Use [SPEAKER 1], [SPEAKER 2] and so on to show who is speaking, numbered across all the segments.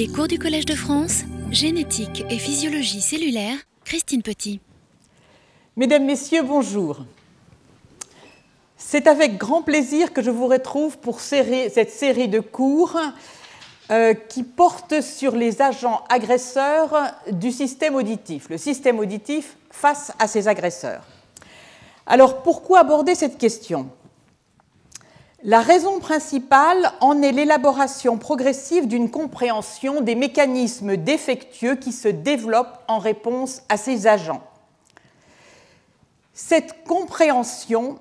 [SPEAKER 1] Les cours du Collège de France, génétique et physiologie cellulaire, Christine Petit.
[SPEAKER 2] Mesdames, Messieurs, bonjour. C'est avec grand plaisir que je vous retrouve pour cette série de cours euh, qui porte sur les agents agresseurs du système auditif, le système auditif face à ses agresseurs. Alors pourquoi aborder cette question? La raison principale en est l'élaboration progressive d'une compréhension des mécanismes défectueux qui se développent en réponse à ces agents. Cette compréhension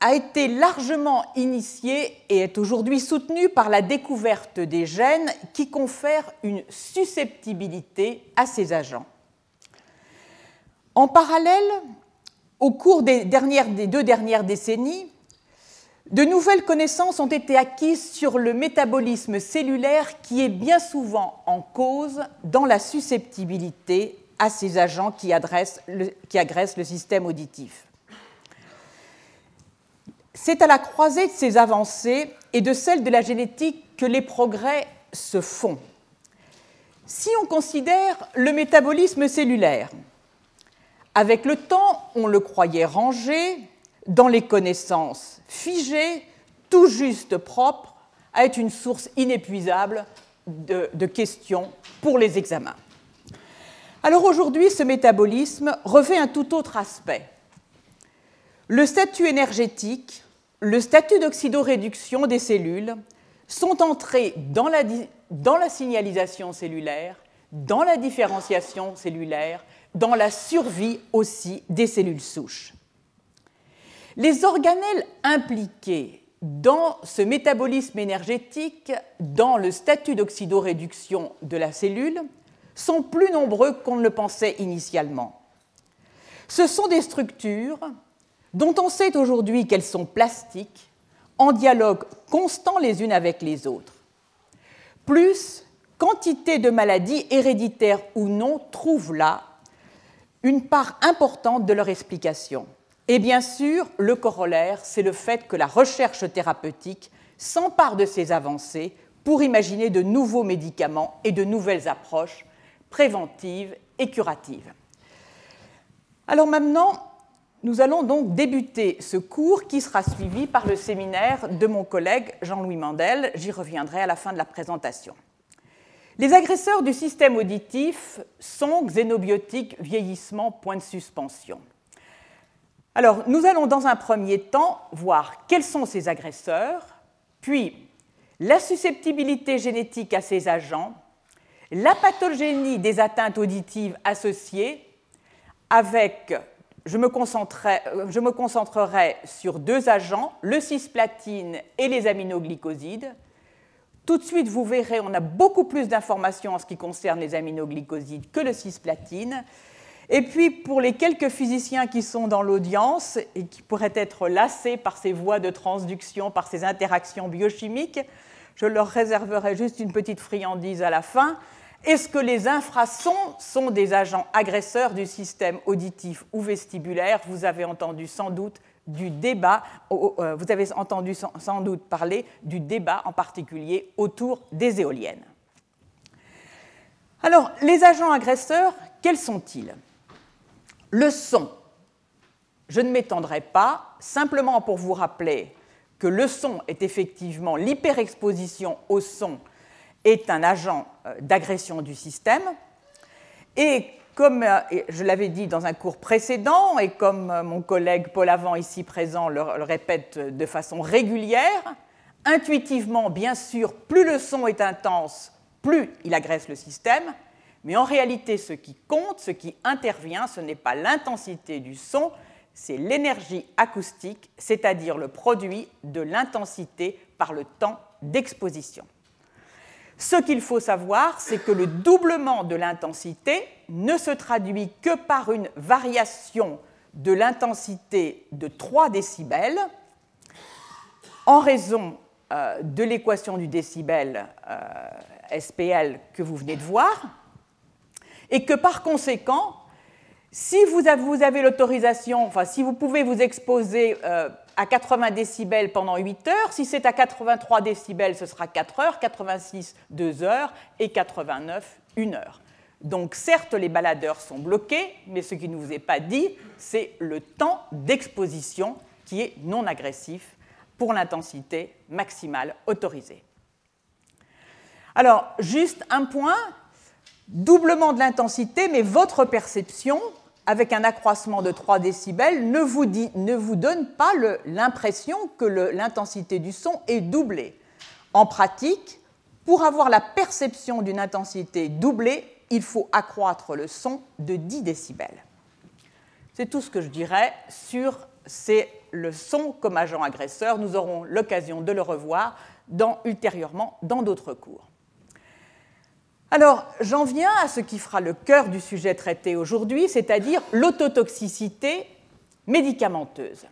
[SPEAKER 2] a été largement initiée et est aujourd'hui soutenue par la découverte des gènes qui confèrent une susceptibilité à ces agents. En parallèle, au cours des, deux dernières décennies, de nouvelles connaissances ont été acquises sur le métabolisme cellulaire qui est bien souvent en cause dans la susceptibilité à ces agents qui, agressent le système auditif. C'est à la croisée de ces avancées et de celles de la génétique que les progrès se font. Si on considère le métabolisme cellulaire, avec le temps, on le croyait rangé, dans les connaissances figées, tout juste propres, à être une source inépuisable de, de questions pour les examens. Alors aujourd'hui, ce métabolisme revêt un tout autre aspect. Le statut énergétique, le statut d'oxydoréduction des cellules sont entrés dans la, dans la, signalisation cellulaire, dans la différenciation cellulaire, dans la survie aussi des cellules souches. Les organelles impliqués dans ce métabolisme énergétique, dans le statut d'oxydoréduction de la cellule, sont plus nombreux qu'on ne le pensait initialement. Ce sont des structures dont on sait aujourd'hui qu'elles sont plastiques, en dialogue constant les unes avec les autres. Plus, quantité de maladies héréditaires ou non trouvent là une part importante de leur explication. Et bien sûr, le corollaire, c'est le fait que la recherche thérapeutique s'empare de ces avancées pour imaginer de nouveaux médicaments et de nouvelles approches préventives et curatives. Alors maintenant, nous allons donc débuter ce cours qui sera suivi par le séminaire de mon collègue Jean-Louis Mandel. J'y reviendrai à la fin de la présentation. Les agresseurs du système auditif sont xénobiotiques vieillissement point de suspension. Alors, nous allons dans un premier temps voir quels sont ces agresseurs, puis la susceptibilité génétique à ces agents, la pathogénie des atteintes auditives associées, avec, je me, je me concentrerai sur deux agents, le cisplatine et les aminoglycosides. Tout de suite, vous verrez, on a beaucoup plus d'informations en ce qui concerne les aminoglycosides que le cisplatine. Et puis, pour les quelques physiciens qui sont dans l'audience et qui pourraient être lassés par ces voies de transduction, par ces interactions biochimiques, je leur réserverai juste une petite friandise à la fin. Est-ce que les infrasons sont des agents agresseurs du système auditif ou vestibulaire? Vous avez entendu sans doute du débat, euh, vous avez entendu sans doute parler du débat en particulier autour des éoliennes. Alors, les agents agresseurs, quels sont-ils? Le son, je ne m'étendrai pas, simplement pour vous rappeler que le son est effectivement l'hyperexposition au son est un agent euh, d'agression du système. Et comme euh, je l'avais dit dans un cours précédent, et comme euh, mon collègue Paul Avant ici présent le, répète de façon régulière, intuitivement, bien sûr, plus le son est intense, plus il agresse le système, mais en réalité, ce qui compte, ce qui intervient, ce n'est pas l'intensité du son, c'est l'énergie acoustique, c'est-à-dire le produit de l'intensité par le temps d'exposition. Ce qu'il faut savoir, c'est que le doublement de l'intensité ne se traduit que par une variation de l'intensité de 3 décibels en raison euh, de l'équation du décibel euh, SPL que vous venez de voir et que par conséquent, si vous avez, l'autorisation, enfin si vous pouvez vous exposer euh, à 80 décibels pendant 8 heures. Si c'est à 83 décibels, ce sera 4 heures, 86 2 heures et 89 1 heure. Donc certes, les baladeurs sont bloqués, mais ce qui ne vous est pas dit, c'est le temps d'exposition qui est non agressif pour l'intensité maximale autorisée. Alors, juste un point, doublement de l'intensité, mais votre perception, avec un accroissement de 3 décibels, ne vous, ne vous donne pas l'impression que l'intensité du son est doublée. En pratique, pour avoir la perception d'une intensité doublée, il faut accroître le son de 10 décibels. C'est tout ce que je dirais sur le son comme agent agresseur. Nous aurons l'occasion de le revoir ultérieurement dans d'autres cours. Alors, j'en viens à ce qui fera le cœur du sujet traité aujourd'hui, c'est-à-dire l'autotoxicité médicamenteuse.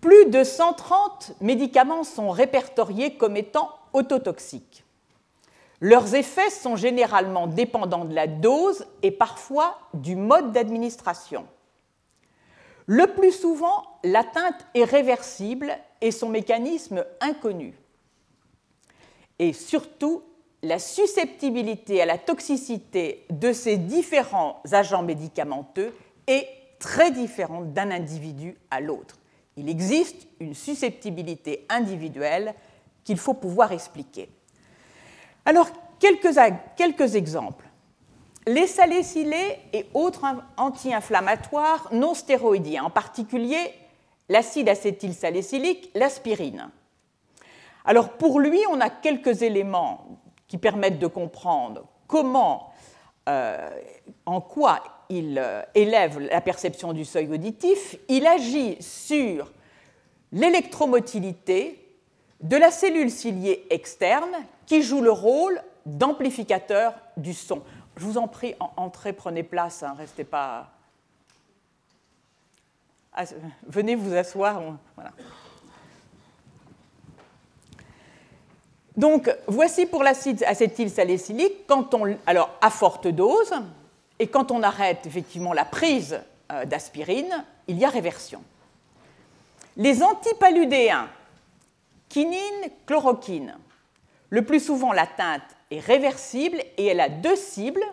[SPEAKER 2] Plus de 130 médicaments sont répertoriés comme étant autotoxiques. Leurs effets sont généralement dépendants de la dose et parfois du mode d'administration. Le plus souvent, l'atteinte est réversible et son mécanisme inconnu. Et surtout, la susceptibilité à la toxicité de ces différents agents médicamenteux est très différente d'un individu à l'autre. Il existe une susceptibilité individuelle qu'il faut pouvoir expliquer. Alors, quelques, exemples. Les salicylés et autres anti-inflammatoires non stéroïdiens, en particulier l'acide acétylsalicylique, l'aspirine. Alors pour lui, on a quelques éléments qui permettent de comprendre comment, euh, en quoi il euh, élève la perception du seuil auditif. Il agit sur l'électromotilité de la cellule ciliée externe qui joue le rôle d'amplificateur du son. Je vous en prie, entrez, prenez place, hein, restez pas. Ah, venez vous asseoir. Donc, voici pour l'acide acétylsalicylique, quand on, alors à forte dose, et quand on arrête effectivement la prise euh, d'aspirine, il y a réversion. Les antipaludéens, quinine, chloroquine, le plus souvent l'atteinte est réversible et elle a deux cibles.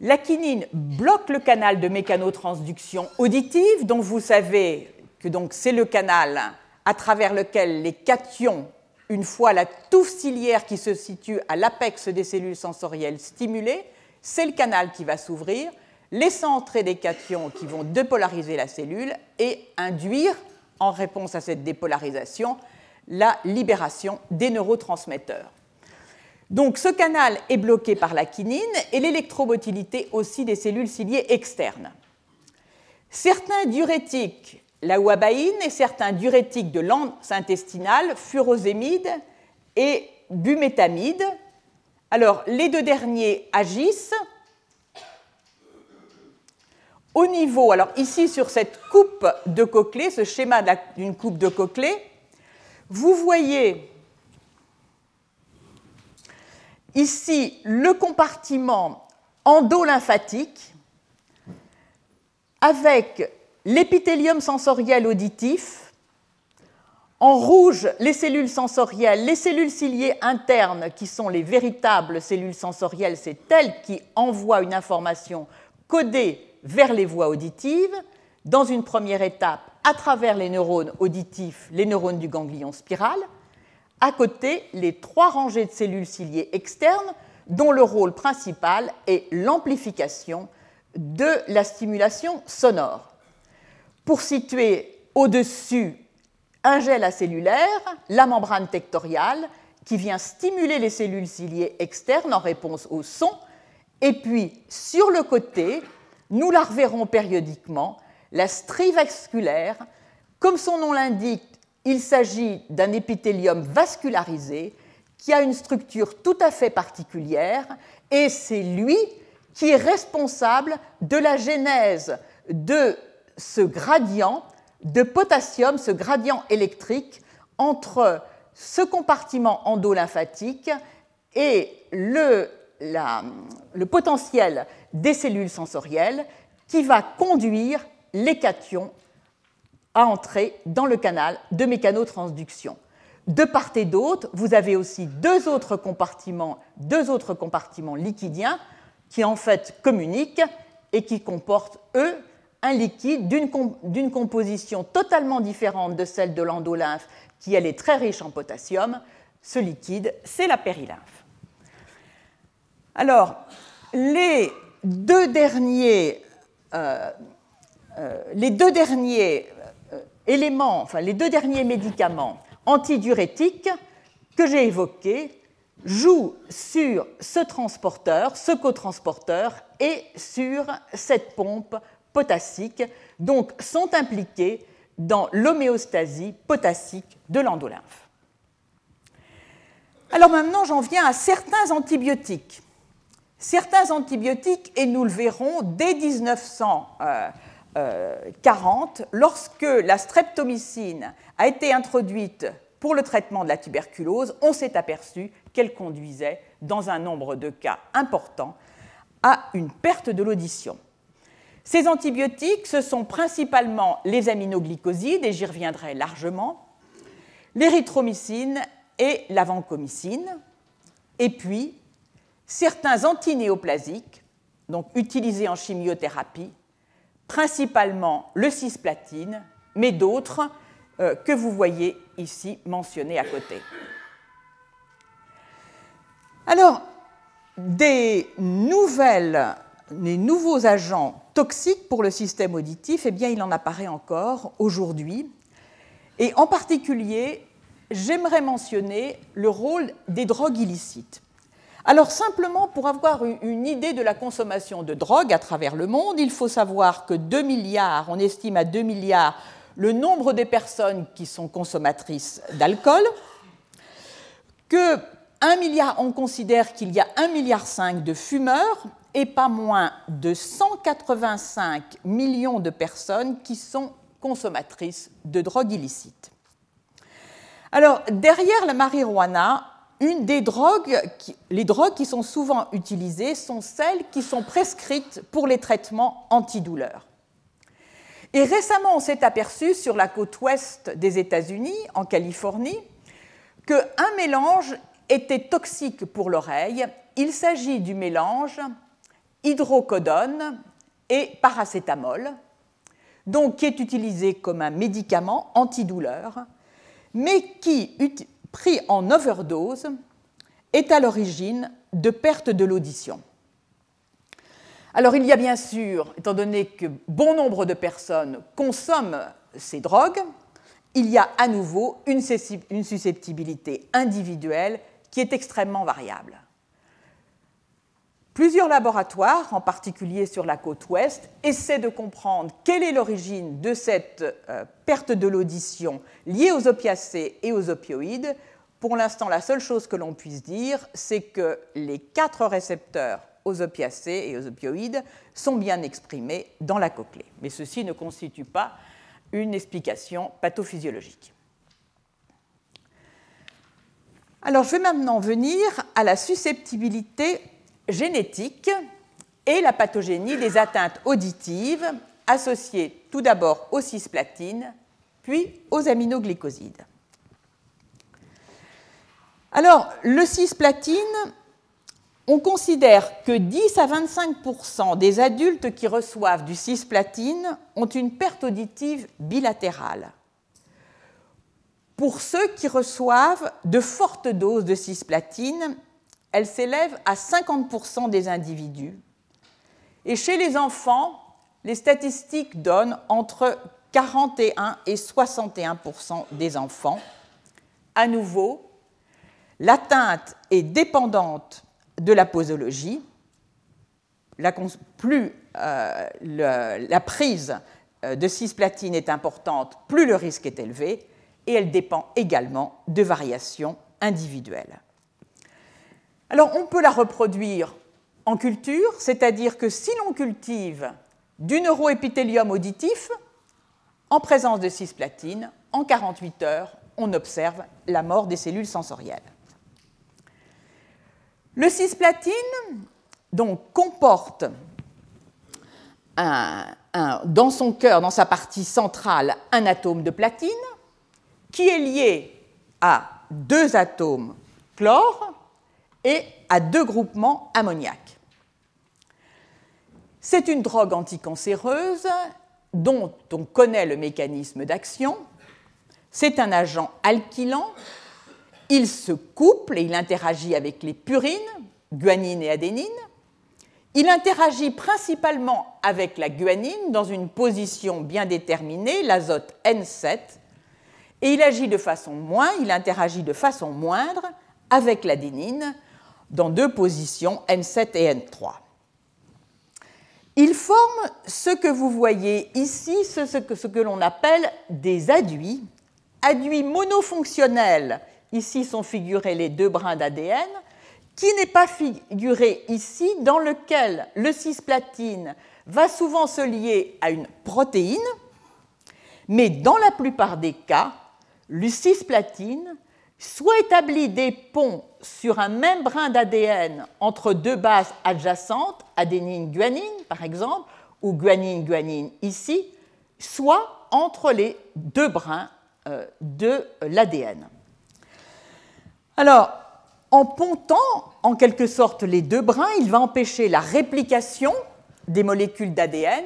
[SPEAKER 2] La quinine bloque le canal de mécanotransduction auditive, dont vous savez que c'est le canal à travers lequel les cations une fois la touffe ciliaire qui se situe à l'apex des cellules sensorielles stimulées, c'est le canal qui va s'ouvrir, laissant entrer des cations qui vont dépolariser la cellule et induire, en réponse à cette dépolarisation, la libération des neurotransmetteurs. Donc ce canal est bloqué par la quinine et l'électromotilité aussi des cellules ciliées externes. Certains diurétiques la wabaïne et certains diurétiques de l'anse intestinale, furosémide et bumétamide. Alors, les deux derniers agissent au niveau, alors ici sur cette coupe de Cochlet, ce schéma d'une coupe de Cochlet, vous voyez ici le compartiment endolymphatique avec l'épithélium sensoriel auditif, en rouge, les cellules sensorielles, les cellules ciliées internes, qui sont les véritables cellules sensorielles, c'est elles qui envoient une information codée vers les voies auditives, dans une première étape à travers les neurones auditifs, les neurones du ganglion spiral. À côté, les trois rangées de cellules ciliées externes, dont le rôle principal est l'amplification de la stimulation sonore pour situer au-dessus un gel acellulaire, la membrane tectoriale, qui vient stimuler les cellules ciliées externes en réponse au son, et puis sur le côté, nous la reverrons périodiquement, la strie vasculaire. Comme son nom l'indique, il s'agit d'un épithélium vascularisé qui a une structure tout à fait particulière, et c'est lui qui est responsable de la genèse de ce gradient de potassium, ce gradient électrique entre ce compartiment endolymphatique et le, potentiel des cellules sensorielles qui va conduire les cations à entrer dans le canal de mécanotransduction. De part et d'autre, vous avez aussi deux autres compartiments, deux autres compartiments liquidiens qui en fait communiquent et qui comportent, eux, un liquide d'une composition totalement différente de celle de l'endolymphe, qui elle est très riche en potassium. Ce liquide, c'est la périlymphe. Alors, les deux derniers, euh, euh, les euh, éléments, enfin les deux derniers médicaments antidiurétiques que j'ai évoqués jouent sur ce transporteur, ce cotransporteur et sur cette pompe potassique, donc sont impliqués dans l'homéostasie potassique de l'endolymphe. Alors maintenant, j'en viens à certains antibiotiques. Certains antibiotiques, et nous le verrons dès 1940, lorsque la streptomycine a été introduite pour le traitement de la tuberculose, on s'est aperçu qu'elle conduisait, dans un nombre de cas importants, à une perte de l'audition. Ces antibiotiques, ce sont principalement les aminoglycosides, et j'y reviendrai largement, l'érythromycine et la vancomycine, et puis certains antinéoplasiques, donc utilisés en chimiothérapie, principalement le cisplatine, mais d'autres euh, que vous voyez ici mentionnés à côté. Alors, des nouvelles, des nouveaux agents toxiques pour le système auditif, eh bien, il en apparaît encore aujourd'hui. Et en particulier, j'aimerais mentionner le rôle des drogues illicites. Alors simplement pour avoir une idée de la consommation de drogue à travers le monde, il faut savoir que 2 milliards, on estime à 2 milliards le nombre des personnes qui sont consommatrices d'alcool, que 1 milliard, on considère qu'il y a 1,5 milliard de fumeurs et pas moins de 185 millions de personnes qui sont consommatrices de drogues illicites. Alors, derrière la marijuana, les drogues qui sont souvent utilisées sont celles qui sont prescrites pour les traitements antidouleurs. Et récemment, on s'est aperçu sur la côte ouest des États-Unis, en Californie, qu'un mélange était toxique pour l'oreille. Il s'agit du mélange hydrocodone et paracétamol, donc qui est utilisé comme un médicament antidouleur, mais qui, pris en overdose, est à l'origine de perte de l'audition. Alors il y a bien sûr, étant donné que bon nombre de personnes consomment ces drogues, il y a à nouveau une susceptibilité individuelle qui est extrêmement variable. Plusieurs laboratoires, en particulier sur la côte ouest, essaient de comprendre quelle est l'origine de cette euh, perte de l'audition liée aux opiacés et aux opioïdes. Pour l'instant, la seule chose que l'on puisse dire, c'est que les quatre récepteurs aux opiacés et aux opioïdes sont bien exprimés dans la cochlée. Mais ceci ne constitue pas une explication pathophysiologique. Alors je vais maintenant venir à la susceptibilité génétique et la pathogénie des atteintes auditives associées tout d'abord aux cisplatines, puis aux aminoglycosides. Alors, le cisplatine, on considère que 10 à 25% des adultes qui reçoivent du cisplatine ont une perte auditive bilatérale. Pour ceux qui reçoivent de fortes doses de cisplatine, elle s'élève à 50% des individus. Et chez les enfants, les statistiques donnent entre 41 et 61% des enfants. À nouveau, l'atteinte est dépendante de la posologie. plus euh, la prise euh, de cisplatine est importante, plus le risque est élevé, et elle dépend également de variations individuelles. Alors on peut la reproduire en culture, c'est-à-dire que si l'on cultive du neuroépithélium auditif, en présence de cisplatine, en 48 heures, on observe la mort des cellules sensorielles. Le cisplatine donc, comporte dans son cœur, dans sa partie centrale, un atome de platine qui est lié à deux atomes chlore et à deux groupements ammoniac. C'est une drogue anticancéreuse dont on connaît le mécanisme d'action. C'est un agent alkylant. Il se couple et il interagit avec les purines, guanine et adénine. Il interagit principalement avec la guanine dans une position bien déterminée, l'azote N7, et il agit de façon moins, il interagit de façon moindre avec l'adénine dans deux positions N7 et N3. Il forme ce que vous voyez ici, ce que, l'on appelle des aduits, aduits monofonctionnels. Ici sont figurés les deux brins d'ADN, qui n'est pas figuré ici, dans lequel le cisplatine va souvent se lier à une protéine, mais dans la plupart des cas, le cisplatine soit établit des ponts sur un même brin d'ADN entre deux bases adjacentes, adénine-guanine par exemple, ou guanine-guanine ici, soit entre les deux brins euh, de l'ADN. Alors, en pontant en quelque sorte les deux brins, il va empêcher la réplication des molécules d'ADN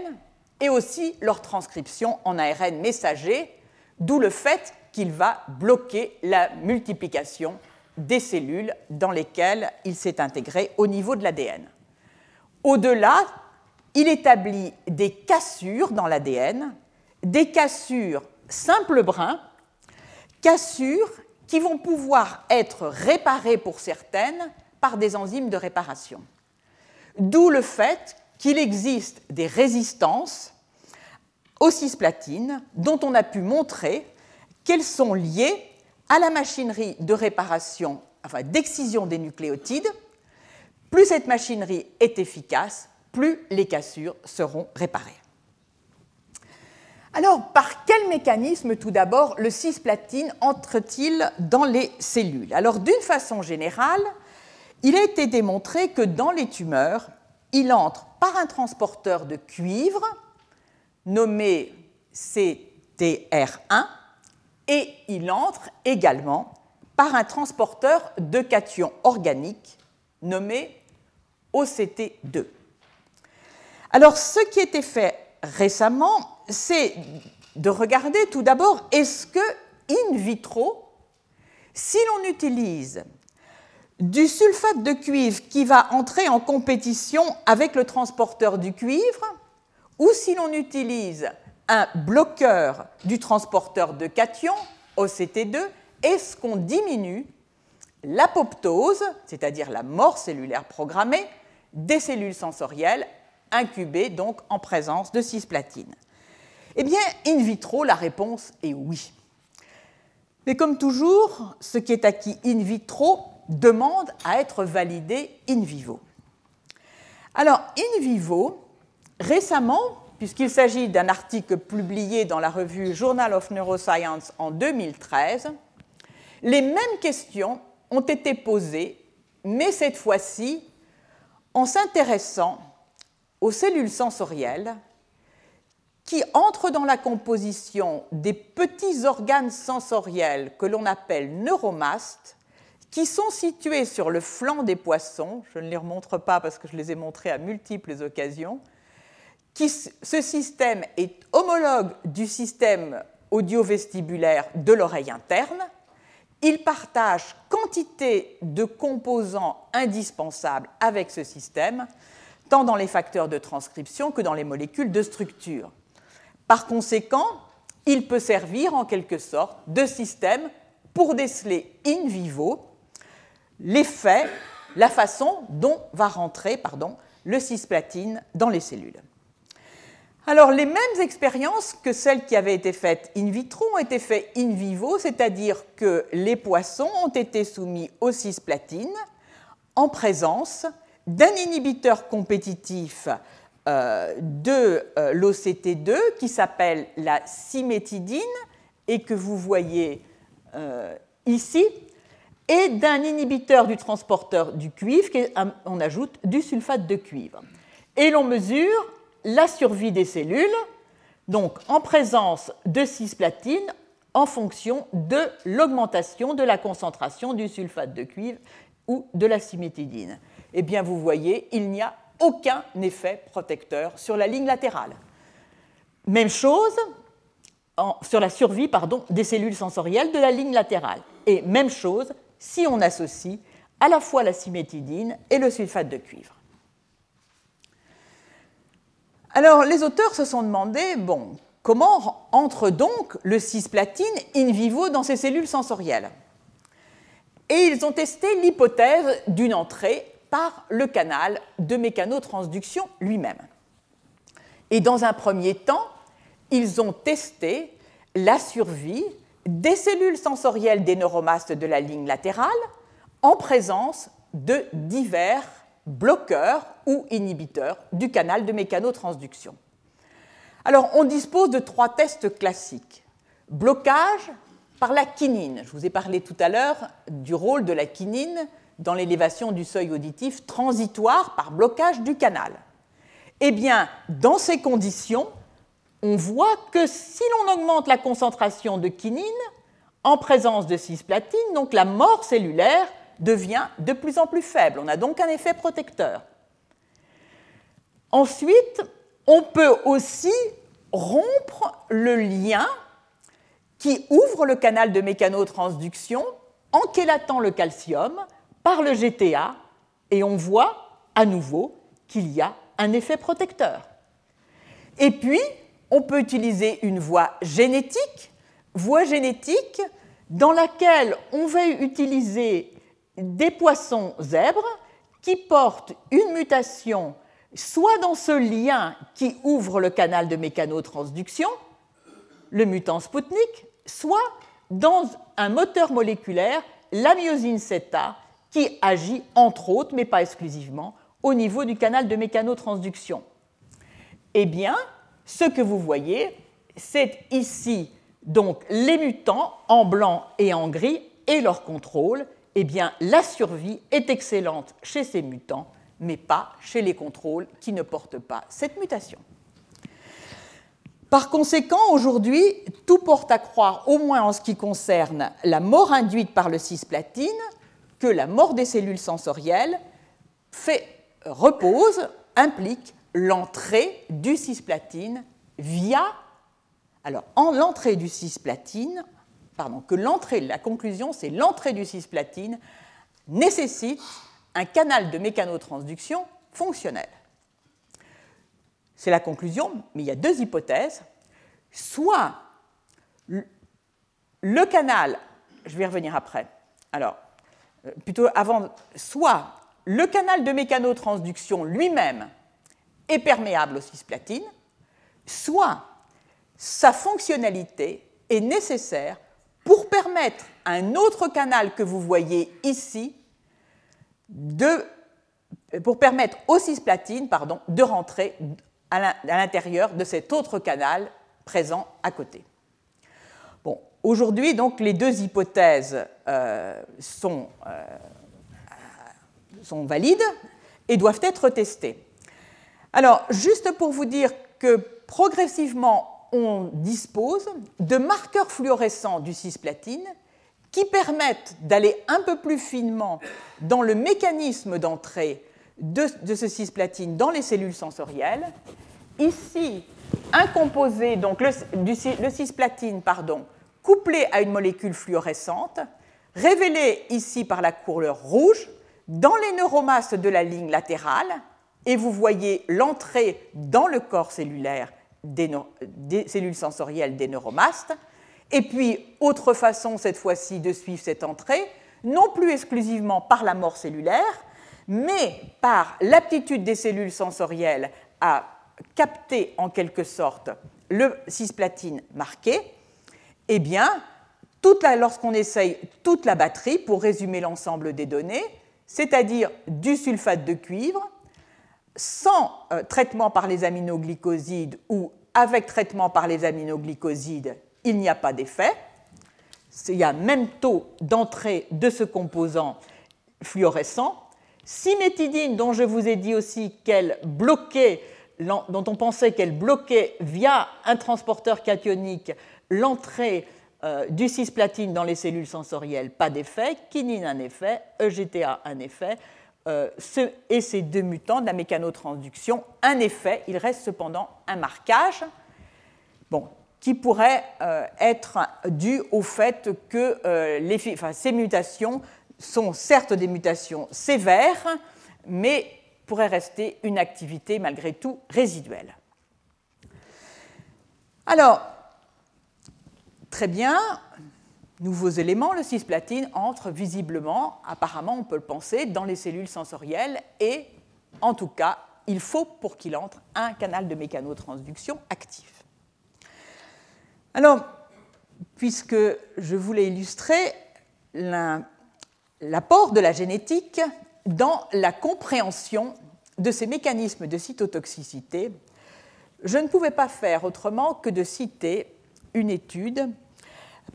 [SPEAKER 2] et aussi leur transcription en ARN messager, d'où le fait qu'il va bloquer la multiplication des cellules dans lesquelles il s'est intégré au niveau de l'ADN. Au-delà, il établit des cassures dans l'ADN, des cassures simples brins, cassures qui vont pouvoir être réparées pour certaines par des enzymes de réparation. D'où le fait qu'il existe des résistances aux cisplatines dont on a pu montrer qu'elles sont liées à la machinerie de réparation, enfin d'excision des nucléotides. Plus cette machinerie est efficace, plus les cassures seront réparées. Alors, par quel mécanisme, tout d'abord, le cisplatine entre-t-il dans les cellules? Alors, d'une façon générale, il a été démontré que dans les tumeurs, il entre par un transporteur de cuivre nommé CTR1, et il entre également par un transporteur de cations organiques nommé OCT2. Alors, ce qui a été fait récemment, c'est de regarder tout d'abord est-ce que in vitro, si l'on utilise du sulfate de cuivre qui va entrer en compétition avec le transporteur du cuivre, ou si l'on utilise un bloqueur du transporteur de cations, OCT2, est-ce qu'on diminue l'apoptose, c'est-à-dire la mort cellulaire programmée, des cellules sensorielles incubées donc en présence de cisplatine Eh bien, in vitro, la réponse est oui. Mais comme toujours, ce qui est acquis in vitro demande à être validé in vivo. Alors, in vivo, récemment, puisqu'il s'agit d'un article publié dans la revue Journal of Neuroscience en 2013, les mêmes questions ont été posées, mais cette fois-ci en s'intéressant aux cellules sensorielles qui entrent dans la composition des petits organes sensoriels que l'on appelle neuromastes, qui sont situés sur le flanc des poissons. Je ne les remontre pas parce que je les ai montrés à multiples occasions ce système est homologue du système audio-vestibulaire de l'oreille interne. Il partage quantité de composants indispensables avec ce système, tant dans les facteurs de transcription que dans les molécules de structure. Par conséquent, il peut servir en quelque sorte de système pour déceler in vivo l'effet, la façon dont va rentrer le cisplatine dans les cellules. Alors, les mêmes expériences que celles qui avaient été faites in vitro ont été faites in vivo, c'est-à-dire que les poissons ont été soumis aux cisplatines en présence d'un inhibiteur compétitif euh, de euh, l'OCT2 qui s'appelle la cimétidine et que vous voyez euh, ici, et d'un inhibiteur du transporteur du cuivre, on ajoute du sulfate de cuivre. Et l'on mesure la survie des cellules, donc en présence de cisplatine en fonction de l'augmentation de la concentration du sulfate de cuivre ou de la cimétidine. Eh bien, vous voyez, il n'y a aucun effet protecteur sur la ligne latérale. Même chose sur la survie des cellules sensorielles de la ligne latérale. Et même chose si on associe à la fois la cimétidine et le sulfate de cuivre. Alors, les auteurs se sont demandé, bon, comment entre donc le cisplatine in vivo dans ces cellules sensorielles? Et ils ont testé l'hypothèse d'une entrée par le canal de mécanotransduction lui-même. Et dans un premier temps, ils ont testé la survie des cellules sensorielles des neuromastes de la ligne latérale en présence de divers bloqueurs ou inhibiteurs du canal de mécanotransduction. Alors, on dispose de trois tests classiques. Blocage par la quinine. Je vous ai parlé tout à l'heure du rôle de la quinine dans l'élévation du seuil auditif transitoire par blocage du canal. Eh bien, dans ces conditions, on voit que si l'on augmente la concentration de quinine en présence de cisplatine, donc la mort cellulaire devient de plus en plus faible. On a donc un effet protecteur. Ensuite, on peut aussi rompre le lien qui ouvre le canal de mécanotransduction en chélatant le calcium par le GTA et on voit à nouveau qu'il y a un effet protecteur. Et puis, on peut utiliser une voie génétique, voie génétique dans laquelle on va utiliser des poissons zèbres qui portent une mutation soit dans ce lien qui ouvre le canal de mécanotransduction, le mutant Sputnik, soit dans un moteur moléculaire, la myosine CETA, qui agit entre autres, mais pas exclusivement, au niveau du canal de mécanotransduction. Eh bien, ce que vous voyez, c'est ici donc les mutants en blanc et en gris et leur contrôle. Eh bien, la survie est excellente chez ces mutants, mais pas chez les contrôles qui ne portent pas cette mutation. Par conséquent, aujourd'hui, tout porte à croire, au moins en ce qui concerne la mort induite par le cisplatine, que la mort des cellules sensorielles fait, repose, implique l'entrée du cisplatine via alors, en l'entrée du cisplatine, pardon, que l'entrée, la conclusion, c'est l'entrée du cisplatine nécessite un canal de mécanotransduction fonctionnel. C'est la conclusion, mais il y a deux hypothèses. Soit le canal, je vais y revenir après, alors, euh, plutôt avant, soit le canal de mécanotransduction lui-même est perméable au cisplatine, soit sa fonctionnalité est nécessaire pour permettre à un autre canal que vous voyez ici de, pour permettre aux cisplatines pardon, de rentrer à l'intérieur de cet autre canal présent à côté. Aujourd'hui, donc, les deux hypothèses euh, sont, euh, sont valides et doivent être testées. Alors, juste pour vous dire que progressivement, on dispose de marqueurs fluorescents du cisplatine qui permettent d'aller un peu plus finement dans le mécanisme d'entrée de, ce cisplatine dans les cellules sensorielles. Ici, un composé, donc le, cisplatine, pardon, couplé à une molécule fluorescente, révélé ici par la couleur rouge dans les neuromasses de la ligne latérale, et vous voyez l'entrée dans le corps cellulaire des, cellules sensorielles des neuromastes. Et puis, autre façon cette fois-ci de suivre cette entrée, non plus exclusivement par la mort cellulaire, mais par l'aptitude des cellules sensorielles à capter en quelque sorte le cisplatine marqué, eh bien, lorsqu'on essaye toute la batterie, pour résumer l'ensemble des données, c'est-à-dire du sulfate de cuivre, sans euh, traitement par les aminoglycosides ou avec traitement par les aminoglycosides, il n'y a pas d'effet. Il y a même taux d'entrée de ce composant fluorescent. Cimétidine, dont je vous ai dit aussi qu'elle bloquait dont on pensait qu'elle bloquait via un transporteur cationique l'entrée euh, du cisplatine dans les cellules sensorielles, pas d'effet, quinine un effet, EGTA un effet, euh, et ces deux mutants de la mécanotransduction, un effet, il reste cependant un marquage, bon, qui pourrait euh, être dû au fait que ces mutations sont certes des mutations sévères, mais pourraient rester une activité malgré tout résiduelle. Alors, très bien, nouveaux éléments, le cisplatine entre visiblement, apparemment on peut le penser, dans les cellules sensorielles et en tout cas, il faut pour qu'il entre un canal de mécanotransduction actif. Alors, puisque je voulais illustrer l'apport de la génétique dans la compréhension de ces mécanismes de cytotoxicité, je ne pouvais pas faire autrement que de citer une étude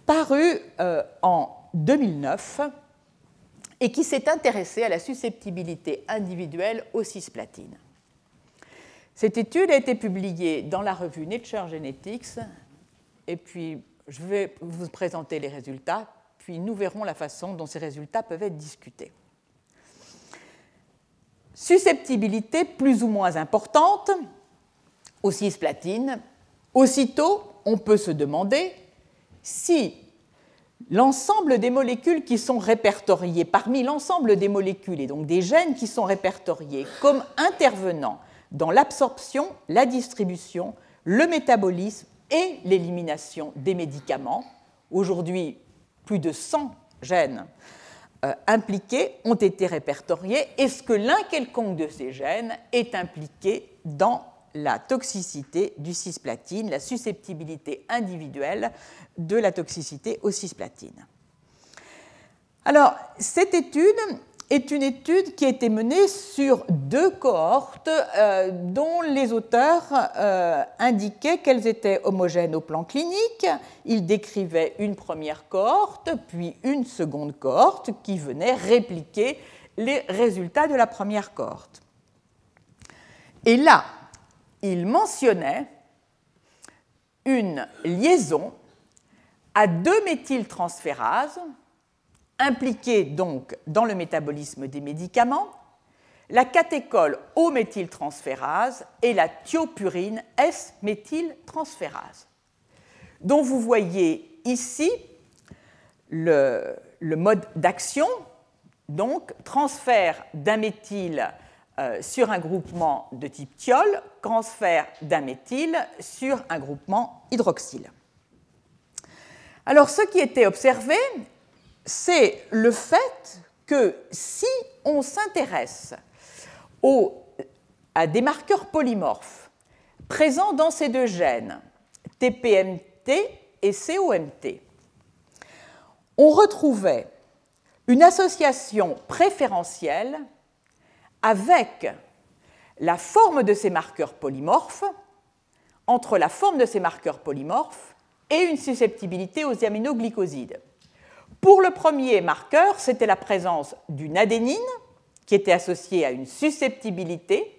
[SPEAKER 2] paru euh, en 2009 et qui s'est intéressée à la susceptibilité individuelle aux cisplatines. Cette étude a été publiée dans la revue Nature Genetics et puis je vais vous présenter les résultats, puis nous verrons la façon dont ces résultats peuvent être discutés. Susceptibilité plus ou moins importante aux cisplatines. Aussitôt, on peut se demander si l'ensemble des molécules qui sont répertoriées, parmi l'ensemble des molécules et donc des gènes qui sont répertoriés comme intervenant dans l'absorption, la distribution, le métabolisme et l'élimination des médicaments, aujourd'hui plus de 100 gènes euh, impliqués ont été répertoriés. Est-ce que l'un quelconque de ces gènes est impliqué dans la toxicité du cisplatine, la susceptibilité individuelle de la toxicité au cisplatine. Alors, cette étude est une étude qui a été menée sur deux cohortes euh, dont les auteurs euh, indiquaient qu'elles étaient homogènes au plan clinique. Ils décrivaient une première cohorte, puis une seconde cohorte qui venait répliquer les résultats de la première cohorte. Et là, il mentionnait une liaison à deux méthyltransférases impliquées donc dans le métabolisme des médicaments, la catéchol O-méthyltransférase et la thiopurine S-méthyltransférase, dont vous voyez ici le, le mode d'action, donc transfert d'un méthyle euh, sur un groupement de type thiol, transfert d'un méthyle sur un groupement hydroxyle. Alors ce qui était observé, c'est le fait que si on s'intéresse à des marqueurs polymorphes présents dans ces deux gènes, TPMT et COMT, on retrouvait une association préférentielle avec la forme de ces marqueurs polymorphes, entre la forme de ces marqueurs polymorphes et une susceptibilité aux aminoglycosides. Pour le premier marqueur, c'était la présence d'une adénine qui était associée à une susceptibilité.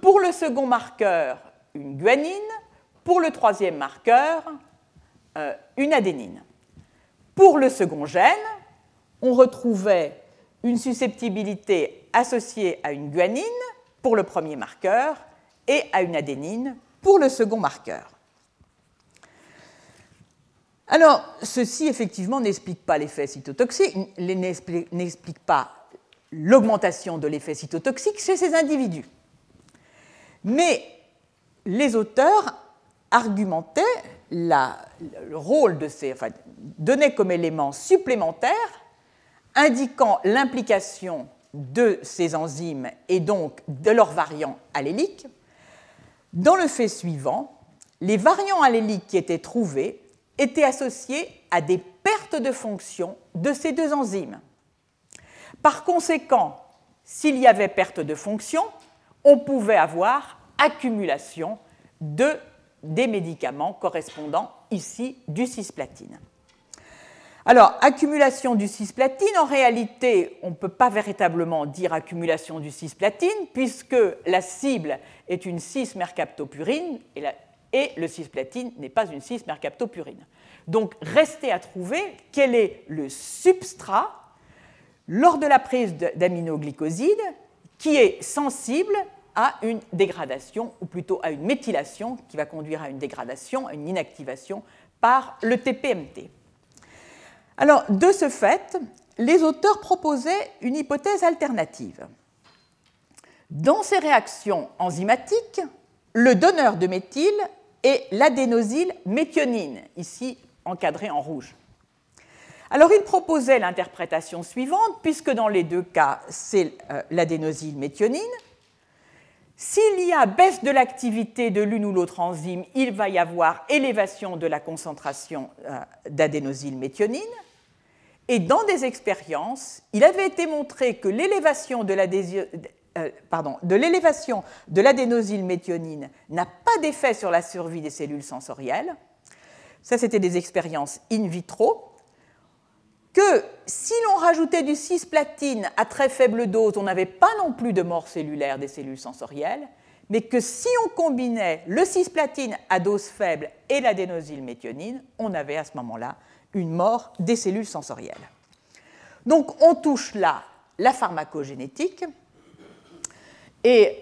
[SPEAKER 2] Pour le second marqueur, une guanine. Pour le troisième marqueur, euh, une adénine. Pour le second gène, on retrouvait une susceptibilité associée à une guanine pour le premier marqueur et à une adénine pour le second marqueur. Alors, ceci effectivement n'explique pas l'effet cytotoxique, n'explique pas l'augmentation de l'effet cytotoxique chez ces individus. Mais les auteurs argumentaient le rôle de ces, enfin, donnaient comme élément supplémentaire indiquant l'implication de ces enzymes et donc de leurs variants alléliques, dans le fait suivant, les variants alléliques qui étaient trouvés étaient associés à des pertes de fonction de ces deux enzymes. Par conséquent, s'il y avait perte de fonction, on pouvait avoir accumulation de, des médicaments correspondant ici du cisplatine. Alors, accumulation du cisplatine, en réalité, on ne peut pas véritablement dire accumulation du cisplatine, puisque la cible est une 6-mercaptopurine et, le cisplatine n'est pas une 6-mercaptopurine. Donc, restez à trouver quel est le substrat lors de la prise d'aminoglycosides qui est sensible à une dégradation, ou plutôt à une méthylation, qui va conduire à une dégradation, à une inactivation par le TPMT. Alors, de ce fait, les auteurs proposaient une hypothèse alternative. Dans ces réactions enzymatiques, le donneur de méthyle est l'adénosyl méthionine, ici encadré en rouge. Alors il proposait l'interprétation suivante, puisque dans les deux cas, c'est euh, l'adénosyl méthionine. S'il y a baisse de l'activité de l'une ou l'autre enzyme, il va y avoir élévation de la concentration euh, d'adénosyl méthionine. Et dans des expériences, il avait été montré que l'élévation de euh, l'élévation de l'adénosylméthionine n'a pas d'effet sur la survie des cellules sensorielles. Ça, c'était des expériences in vitro. Que si l'on rajoutait du cisplatine à très faible dose, on n'avait pas non plus de mort cellulaire des cellules sensorielles, mais que si on combinait le cisplatine à dose faible et l'adénosylméthionine, on avait à ce moment-là une mort des cellules sensorielles. Donc on touche là la pharmacogénétique et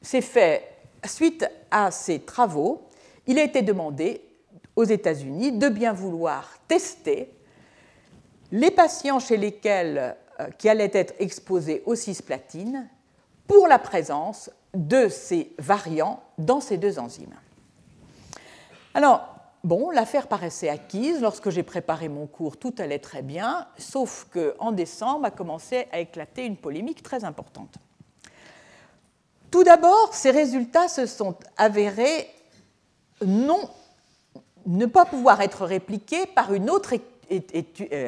[SPEAKER 2] c'est fait suite à ces travaux. Il a été demandé aux États-Unis de bien vouloir tester les patients chez lesquels euh, qui allaient être exposés aux cisplatines pour la présence de ces variants dans ces deux enzymes. Alors, Bon, l'affaire paraissait acquise. Lorsque j'ai préparé mon cours, tout allait très bien, sauf qu'en décembre a commencé à éclater une polémique très importante. Tout d'abord, ces résultats se sont avérés non, ne pas pouvoir être répliqués par une autre, euh,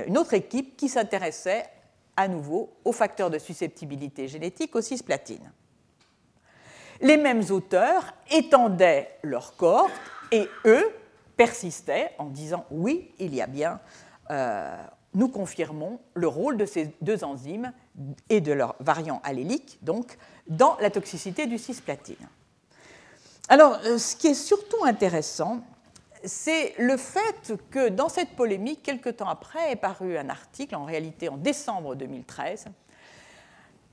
[SPEAKER 2] une autre équipe qui s'intéressait à nouveau aux facteurs de susceptibilité génétique aux cisplatines. Les mêmes auteurs étendaient leur corps et eux persistait en disant oui, il y a bien, euh, nous confirmons le rôle de ces deux enzymes et de leurs variants alléliques, donc, dans la toxicité du cisplatine. Alors, euh, ce qui est surtout intéressant, c'est le fait que dans cette polémique, quelque temps après, est paru un article, en réalité en décembre 2013,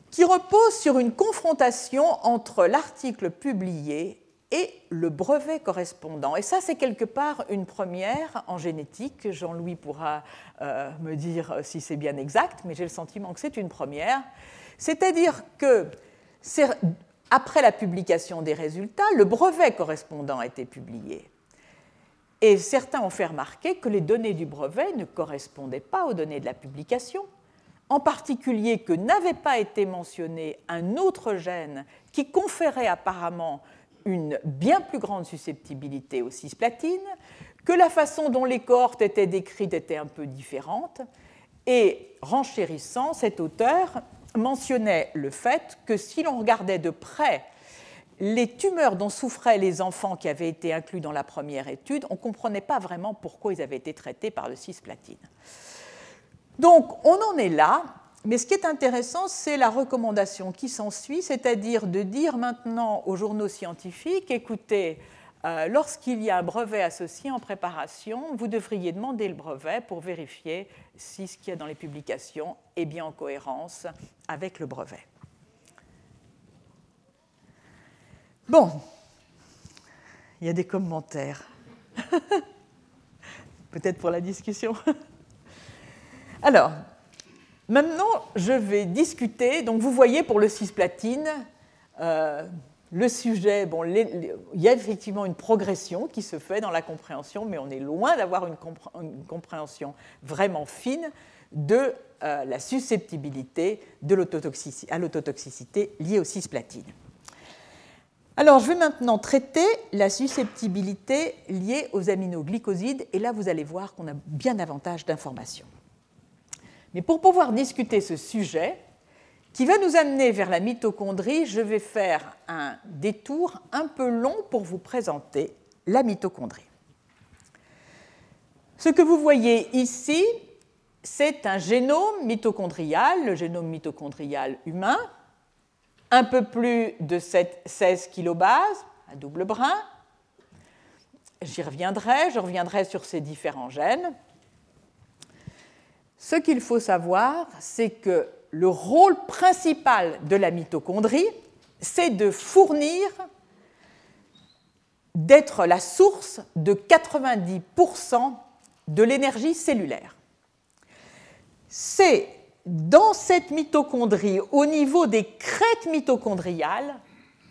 [SPEAKER 2] qui repose sur une confrontation entre l'article publié et le brevet correspondant. Et ça, c'est quelque part une première en génétique. Jean-Louis pourra euh, me dire si c'est bien exact, mais j'ai le sentiment que c'est une première. C'est-à-dire que après la publication des résultats, le brevet correspondant a été publié. Et certains ont fait remarquer que les données du brevet ne correspondaient pas aux données de la publication, en particulier que n'avait pas été mentionné un autre gène qui conférait apparemment une bien plus grande susceptibilité aux cisplatines, que la façon dont les cohortes étaient décrites était un peu différente, et renchérissant, cet auteur mentionnait le fait que si l'on regardait de près les tumeurs dont souffraient les enfants qui avaient été inclus dans la première étude, on ne comprenait pas vraiment pourquoi ils avaient été traités par le cisplatine. Donc on en est là, mais ce qui est intéressant, c'est la recommandation qui s'ensuit, c'est-à-dire de dire maintenant aux journaux scientifiques, écoutez, euh, lorsqu'il y a un brevet associé en préparation, vous devriez demander le brevet pour vérifier si ce qu'il y a dans les publications est bien en cohérence avec le brevet. Bon, il y a des commentaires. Peut-être pour la discussion. Alors, Maintenant, je vais discuter. Donc, vous voyez pour le cisplatine, euh, le sujet, bon, il y a effectivement une progression qui se fait dans la compréhension, mais on est loin d'avoir une, compréhension vraiment fine de euh, la susceptibilité à l'autotoxicité liée au cisplatine. Alors, je vais maintenant traiter la susceptibilité liée aux aminoglycosides, et là, vous allez voir qu'on a bien davantage d'informations. Mais pour pouvoir discuter ce sujet, qui va nous amener vers la mitochondrie, je vais faire un détour un peu long pour vous présenter la mitochondrie. Ce que vous voyez ici, c'est un génome mitochondrial, le génome mitochondrial humain, un peu plus de 16 kilobases, à double brin. J'y reviendrai, je reviendrai sur ces différents gènes. Ce qu'il faut savoir, c'est que le rôle principal de la mitochondrie, c'est de fournir, d'être la source de 90% de l'énergie cellulaire. C'est dans cette mitochondrie, au niveau des crêtes mitochondriales,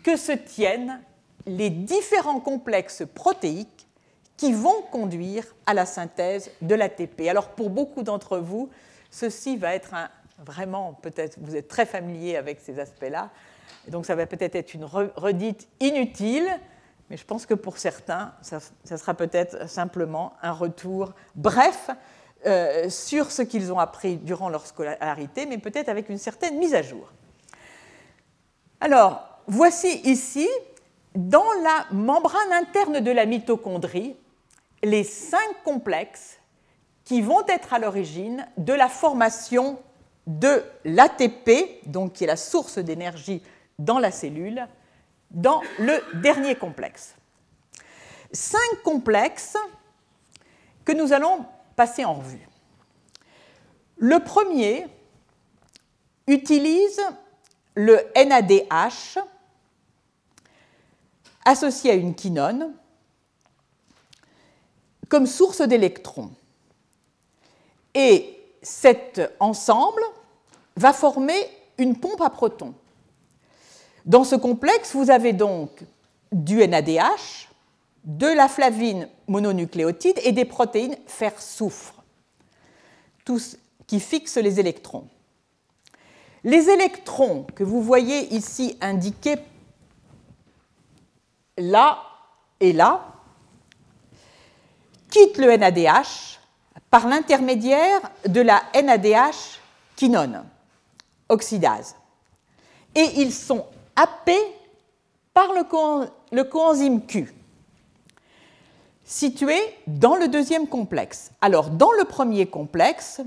[SPEAKER 2] que se tiennent les différents complexes protéiques qui vont conduire à la synthèse de l'ATP. Alors pour beaucoup d'entre vous, ceci va être un, vraiment, peut-être, vous êtes très familier avec ces aspects-là, donc ça va peut-être être une redite inutile, mais je pense que pour certains, ça, sera peut-être simplement un retour bref euh, sur ce qu'ils ont appris durant leur scolarité, mais peut-être avec une certaine mise à jour. Alors, voici ici, dans la membrane interne de la mitochondrie, les cinq complexes qui vont être à l'origine de la formation de l'ATP, donc qui est la source d'énergie dans la cellule, dans le dernier complexe. Cinq complexes que nous allons passer en revue. Le premier utilise le NADH associé à une quinone comme source d'électrons. Et cet ensemble va former une pompe à protons. Dans ce complexe, vous avez donc du NADH, de la flavine mononucléotide et des protéines fer-soufre, qui fixent les électrons. Les électrons que vous voyez ici indiqués là et là quittent le NADH par l'intermédiaire de la NADH quinone, oxydase. Et ils sont happés par le, coenzyme Q, situé dans le deuxième complexe. Alors, dans le premier complexe,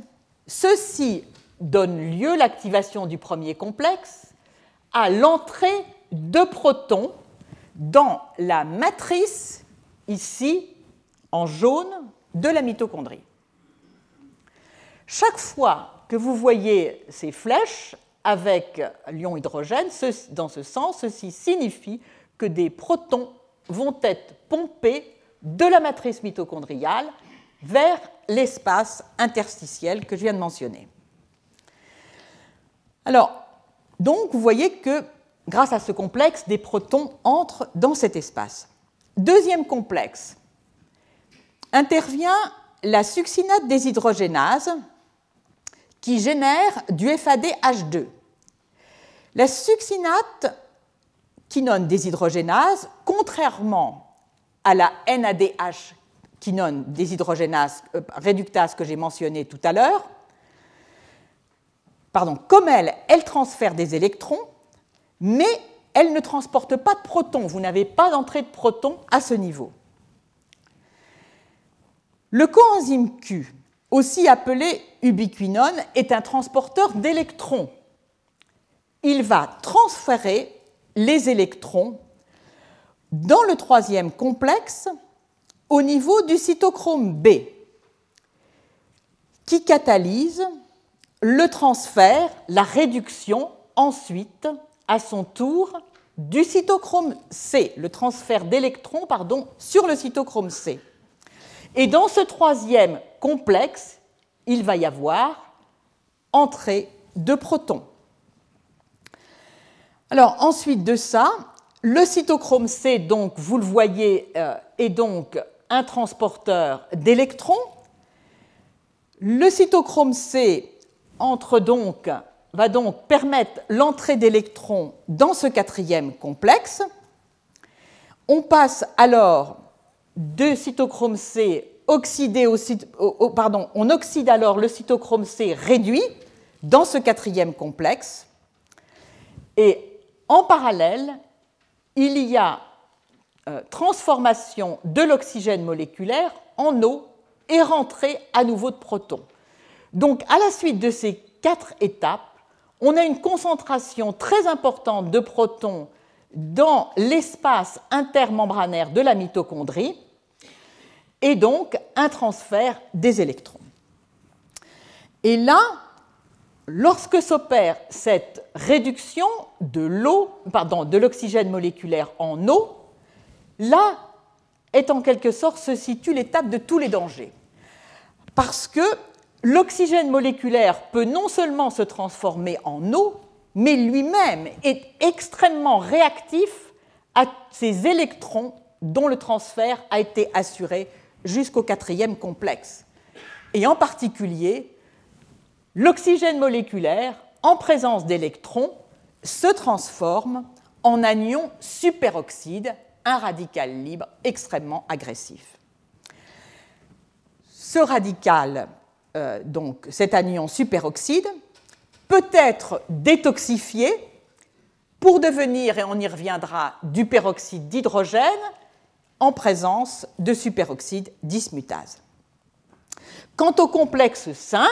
[SPEAKER 2] ceci donne lieu, l'activation du premier complexe, à l'entrée de protons dans la matrice, ici, en jaune, de la mitochondrie. Chaque fois que vous voyez ces flèches avec l'ion hydrogène, dans ce sens, ceci signifie que des protons vont être pompés de la matrice mitochondriale vers l'espace interstitiel que je viens de mentionner. Alors, donc, vous voyez que grâce à ce complexe, des protons entrent dans cet espace. Deuxième complexe, intervient la succinate déshydrogénase qui génère du FADH2. La succinate quinone déshydrogénase, contrairement à la NADH quinone déshydrogénase euh, réductase que j'ai mentionnée tout à l'heure, pardon, comme elle, elle transfère des électrons, mais elle ne transporte pas de protons. Vous n'avez pas d'entrée de protons à ce niveau. Le coenzyme Q, aussi appelé ubiquinone, est un transporteur d'électrons. Il va transférer les électrons dans le troisième complexe au niveau du cytochrome B, qui catalyse le transfert, la réduction ensuite à son tour du cytochrome C, le transfert d'électrons pardon, sur le cytochrome C. Et dans ce troisième complexe, il va y avoir entrée de protons. Alors ensuite de ça, le cytochrome C, donc vous le voyez, euh, est donc un transporteur d'électrons. Le cytochrome C entre donc va donc permettre l'entrée d'électrons dans ce quatrième complexe. On passe alors de cytochrome C oxydé au, pardon, on oxyde alors le cytochrome C réduit dans ce quatrième complexe. Et en parallèle, il y a euh, transformation de l'oxygène moléculaire en eau et rentrée à nouveau de protons. Donc, à la suite de ces quatre étapes, on a une concentration très importante de protons dans l'espace intermembranaire de la mitochondrie et donc un transfert des électrons. Et là, lorsque s'opère cette réduction de l'oxygène moléculaire en eau, là est en quelque sorte se situe l'étape de tous les dangers. Parce que l'oxygène moléculaire peut non seulement se transformer en eau, mais lui-même est extrêmement réactif à ces électrons dont le transfert a été assuré jusqu'au quatrième complexe. Et en particulier, l'oxygène moléculaire, en présence d'électrons, se transforme en anion superoxyde, un radical libre extrêmement agressif. Ce radical, euh, donc cet anion superoxyde, peut être détoxifié pour devenir, et on y reviendra, du peroxyde d'hydrogène en présence de superoxyde dismutase. Quant au complexe 5,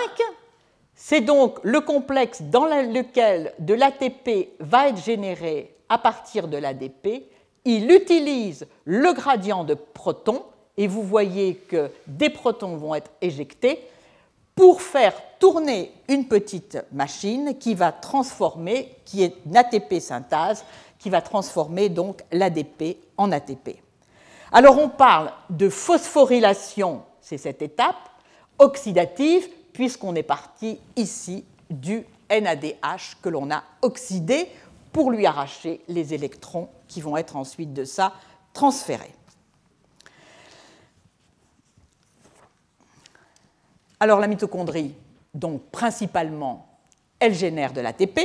[SPEAKER 2] c'est donc le complexe dans lequel de l'ATP va être généré à partir de l'ADP. Il utilise le gradient de protons, et vous voyez que des protons vont être éjectés pour faire tourner une petite machine qui va transformer, qui est une ATP synthase, qui va transformer donc l'ADP en ATP. Alors on parle de phosphorylation, c'est cette étape, oxydative, puisqu'on est parti ici du NADH que l'on a oxydé pour lui arracher les électrons qui vont être ensuite de ça transférés. Alors la mitochondrie, donc principalement, elle génère de l'ATP,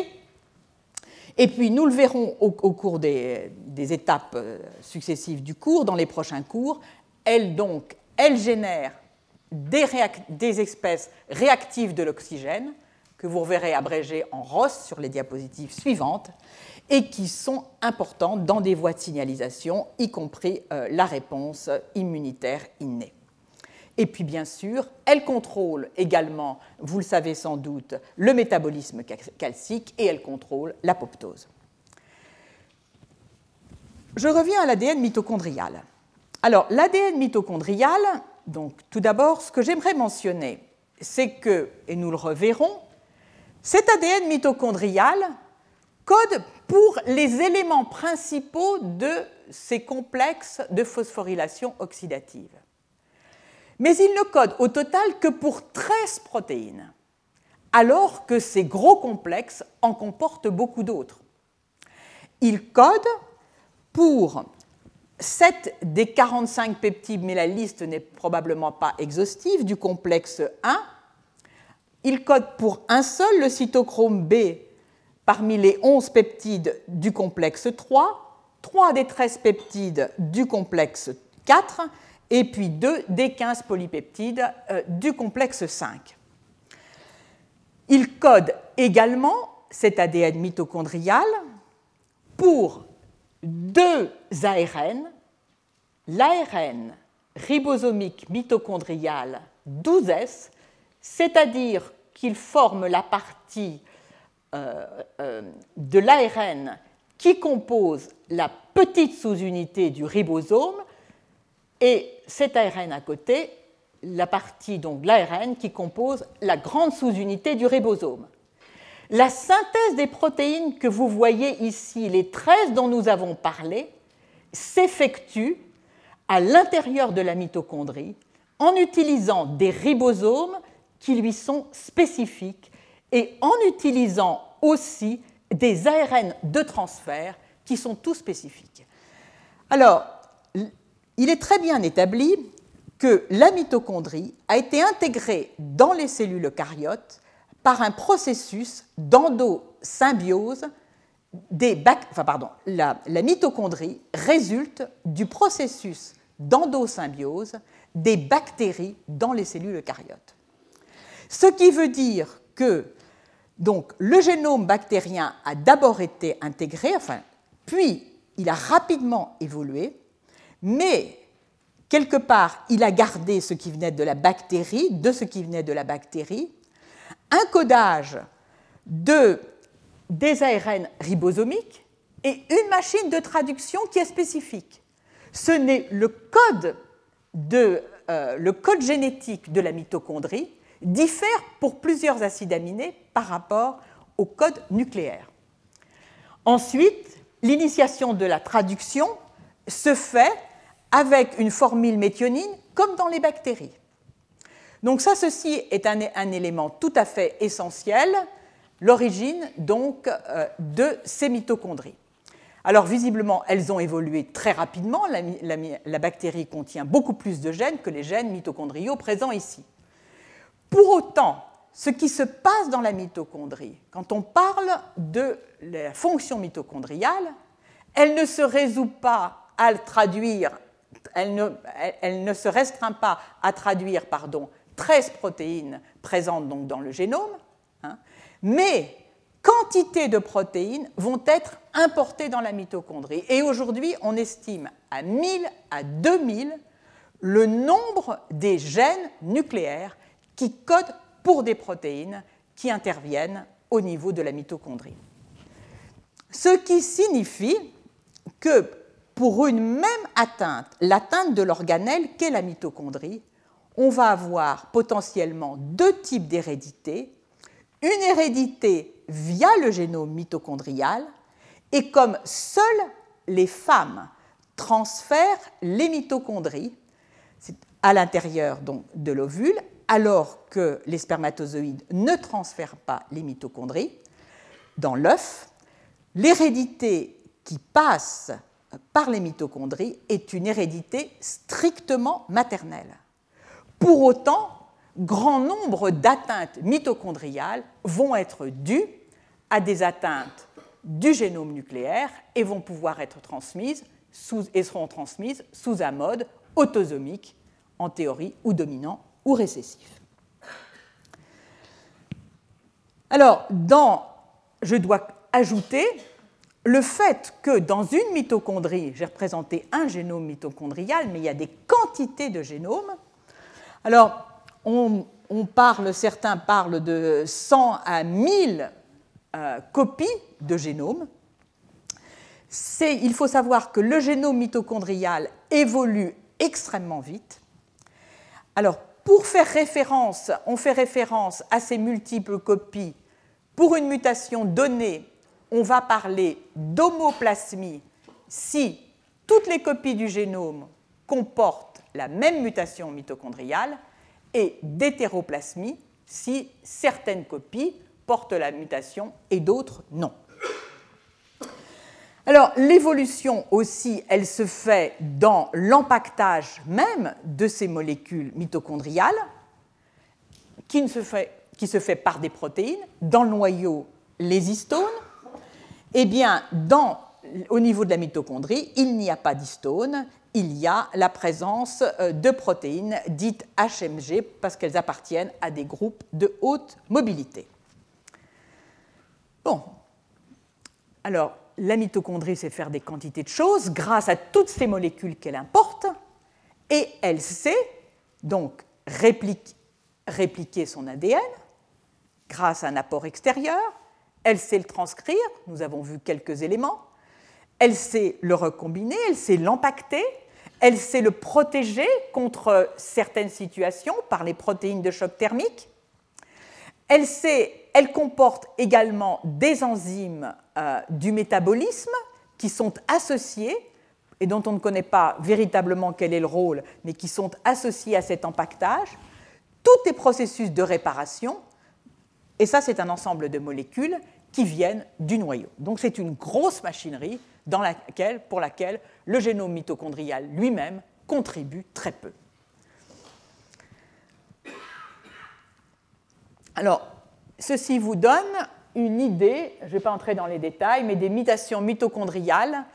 [SPEAKER 2] et puis, nous le verrons au, cours des, étapes euh, successives du cours, dans les prochains cours, elle, donc, elle génère des, espèces réactives de l'oxygène, que vous reverrez abrégées en ROS sur les diapositives suivantes, et qui sont importantes dans des voies de signalisation, y compris euh, la réponse immunitaire innée. Et puis bien sûr, elle contrôle également, vous le savez sans doute, le métabolisme calcique et elle contrôle l'apoptose. Je reviens à l'ADN mitochondrial. Alors, l'ADN mitochondrial, donc tout d'abord, ce que j'aimerais mentionner, c'est que, et nous le reverrons, cet ADN mitochondrial code pour les éléments principaux de ces complexes de phosphorylation oxydative mais il ne code au total que pour 13 protéines, alors que ces gros complexes en comportent beaucoup d'autres. Il code pour 7 des 45 peptides, mais la liste n'est probablement pas exhaustive, du complexe 1. Il code pour un seul, le cytochrome B, parmi les 11 peptides du complexe 3, 3 des 13 peptides du complexe 4 et puis 2 des 15 polypeptides euh, du complexe 5. Il code également cet ADN mitochondrial pour deux ARN, l'ARN ribosomique mitochondrial 12S, c'est-à-dire qu'il forme la partie euh, euh, de l'ARN qui compose la petite sous-unité du ribosome et cet ARN à côté, la partie donc l'ARN qui compose la grande sous-unité du ribosome. La synthèse des protéines que vous voyez ici, les 13 dont nous avons parlé, s'effectue à l'intérieur de la mitochondrie en utilisant des ribosomes qui lui sont spécifiques et en utilisant aussi des ARN de transfert qui sont tous spécifiques. Alors, il est très bien établi que la mitochondrie a été intégrée dans les cellules eucaryotes par un processus d'endosymbiose la, mitochondrie résulte du processus d'endosymbiose des bactéries dans les cellules eucaryotes. Ce qui veut dire que donc, le génome bactérien a d'abord été intégré, puis il a rapidement évolué mais quelque part, il a gardé ce qui venait de la bactérie, de ce qui venait de la bactérie, un codage de, des ARN ribosomiques et une machine de traduction qui est spécifique. Ce n'est le euh, le code génétique de la mitochondrie diffère pour plusieurs acides aminés par rapport au code nucléaire. Ensuite, l'initiation de la traduction se fait avec une formule méthionine comme dans les bactéries. Donc ça, ceci est un, élément tout à fait essentiel, l'origine donc euh, de ces mitochondries. Alors visiblement, elles ont évolué très rapidement. La, bactérie contient beaucoup plus de gènes que les gènes mitochondriaux présents ici. Pour autant, ce qui se passe dans la mitochondrie, quand on parle de la fonction mitochondriale, elle ne se résout pas à traduire, elle ne, se restreint pas à traduire pardon, 13 protéines présentes donc dans le génome, hein, mais quantité de protéines vont être importées dans la mitochondrie. Et aujourd'hui, on estime à 1000 à 2000 le nombre des gènes nucléaires qui codent pour des protéines qui interviennent au niveau de la mitochondrie. Ce qui signifie que pour une même atteinte, l'atteinte de l'organelle qu'est la mitochondrie, on va avoir potentiellement deux types d'hérédité. Une hérédité via le génome mitochondrial, et comme seules les femmes transfèrent les mitochondries à l'intérieur de l'ovule, alors que les spermatozoïdes ne transfèrent pas les mitochondries dans l'œuf, l'hérédité qui passe par les mitochondries est une hérédité strictement maternelle. Pour autant, grand nombre d'atteintes mitochondriales vont être dues à des atteintes du génome nucléaire et vont pouvoir être transmises et seront transmises sous un mode autosomique, en théorie, ou dominant ou récessif. Alors, dans, je dois ajouter le fait que dans une mitochondrie, j'ai représenté un génome mitochondrial, mais il y a des quantités de génomes, alors, on, parle, certains parlent de 100 à 1000 euh, copies de génome. Il faut savoir que le génome mitochondrial évolue extrêmement vite. Alors, pour faire référence, on fait référence à ces multiples copies. Pour une mutation donnée, on va parler d'homoplasmie si toutes les copies du génome comportent la même mutation mitochondriale et d'hétéroplasmie si certaines copies portent la mutation et d'autres non. Alors l'évolution aussi, elle se fait dans l'empaquetage même de ces molécules mitochondriales qui, se fait, par des protéines, dans le noyau les histones. Eh bien, au niveau de la mitochondrie, il n'y a pas d'histones, il y a la présence euh, de protéines dites HMG parce qu'elles appartiennent à des groupes de haute mobilité. Bon, alors la mitochondrie sait faire des quantités de choses grâce à toutes ces molécules qu'elle importe et elle sait donc répliquer son ADN grâce à un apport extérieur, elle sait le transcrire, nous avons vu quelques éléments, elle sait le recombiner, elle sait l'empacter, elle sait le protéger contre certaines situations par les protéines de choc thermique. Elle, comporte également des enzymes euh, du métabolisme qui sont associées et dont on ne connaît pas véritablement quel est le rôle, mais qui sont associés à cet empaquetage. Tous les processus de réparation, et ça c'est un ensemble de molécules qui viennent du noyau. Donc c'est une grosse machinerie dans laquelle, pour laquelle le génome mitochondrial lui-même contribue très peu. Alors, ceci vous donne une idée, je ne vais pas entrer dans les détails, mais des mutations mitochondriales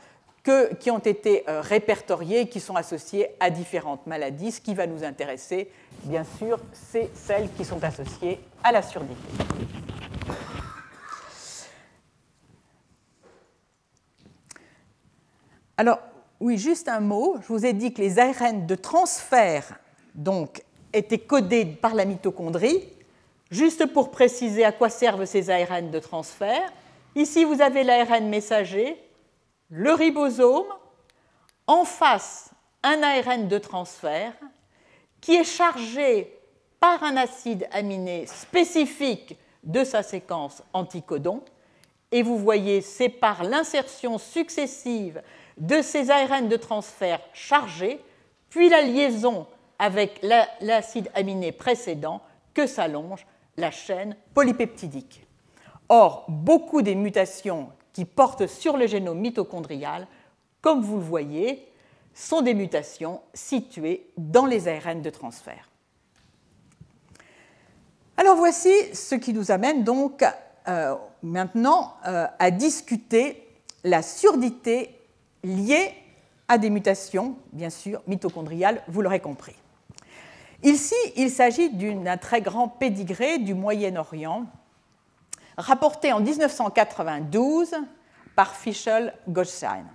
[SPEAKER 2] qui ont été euh, répertoriées qui sont associées à différentes maladies. Ce qui va nous intéresser, bien sûr, c'est celles qui sont associées à la surdité. Alors, oui, juste un mot. Je vous ai dit que les ARN de transfert donc, étaient codés par la mitochondrie. Juste pour préciser à quoi servent ces ARN de transfert, ici vous avez l'ARN messager, le ribosome, en face un ARN de transfert qui est chargé par un acide aminé spécifique de sa séquence anticodon. Et vous voyez, c'est par l'insertion successive de ces ARN de transfert chargés, puis la liaison avec l'acide aminé précédent, que s'allonge la chaîne polypeptidique. Or, beaucoup des mutations qui portent sur le génome mitochondrial, comme vous le voyez, sont des mutations situées dans les ARN de transfert. Alors voici ce qui nous amène donc euh, maintenant euh, à discuter la surdité liée à des mutations, bien sûr, mitochondriales, vous l'aurez compris. Ici, il s'agit d'un très grand pédigré du Moyen-Orient, rapporté en 1992 par Fischel Goldstein.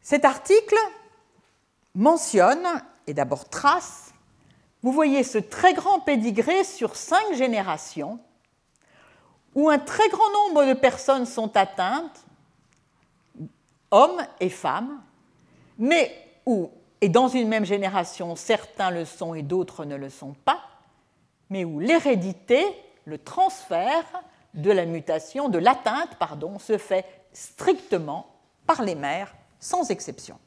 [SPEAKER 2] Cet article mentionne, et d'abord trace, vous voyez ce très grand pédigré sur cinq générations, où un très grand nombre de personnes sont atteintes, hommes et femmes, mais où et dans une même génération, certains le sont et d'autres ne le sont pas, mais où l'hérédité, le transfert de la mutation, de l'atteinte, pardon, se fait strictement par les mères, sans exception.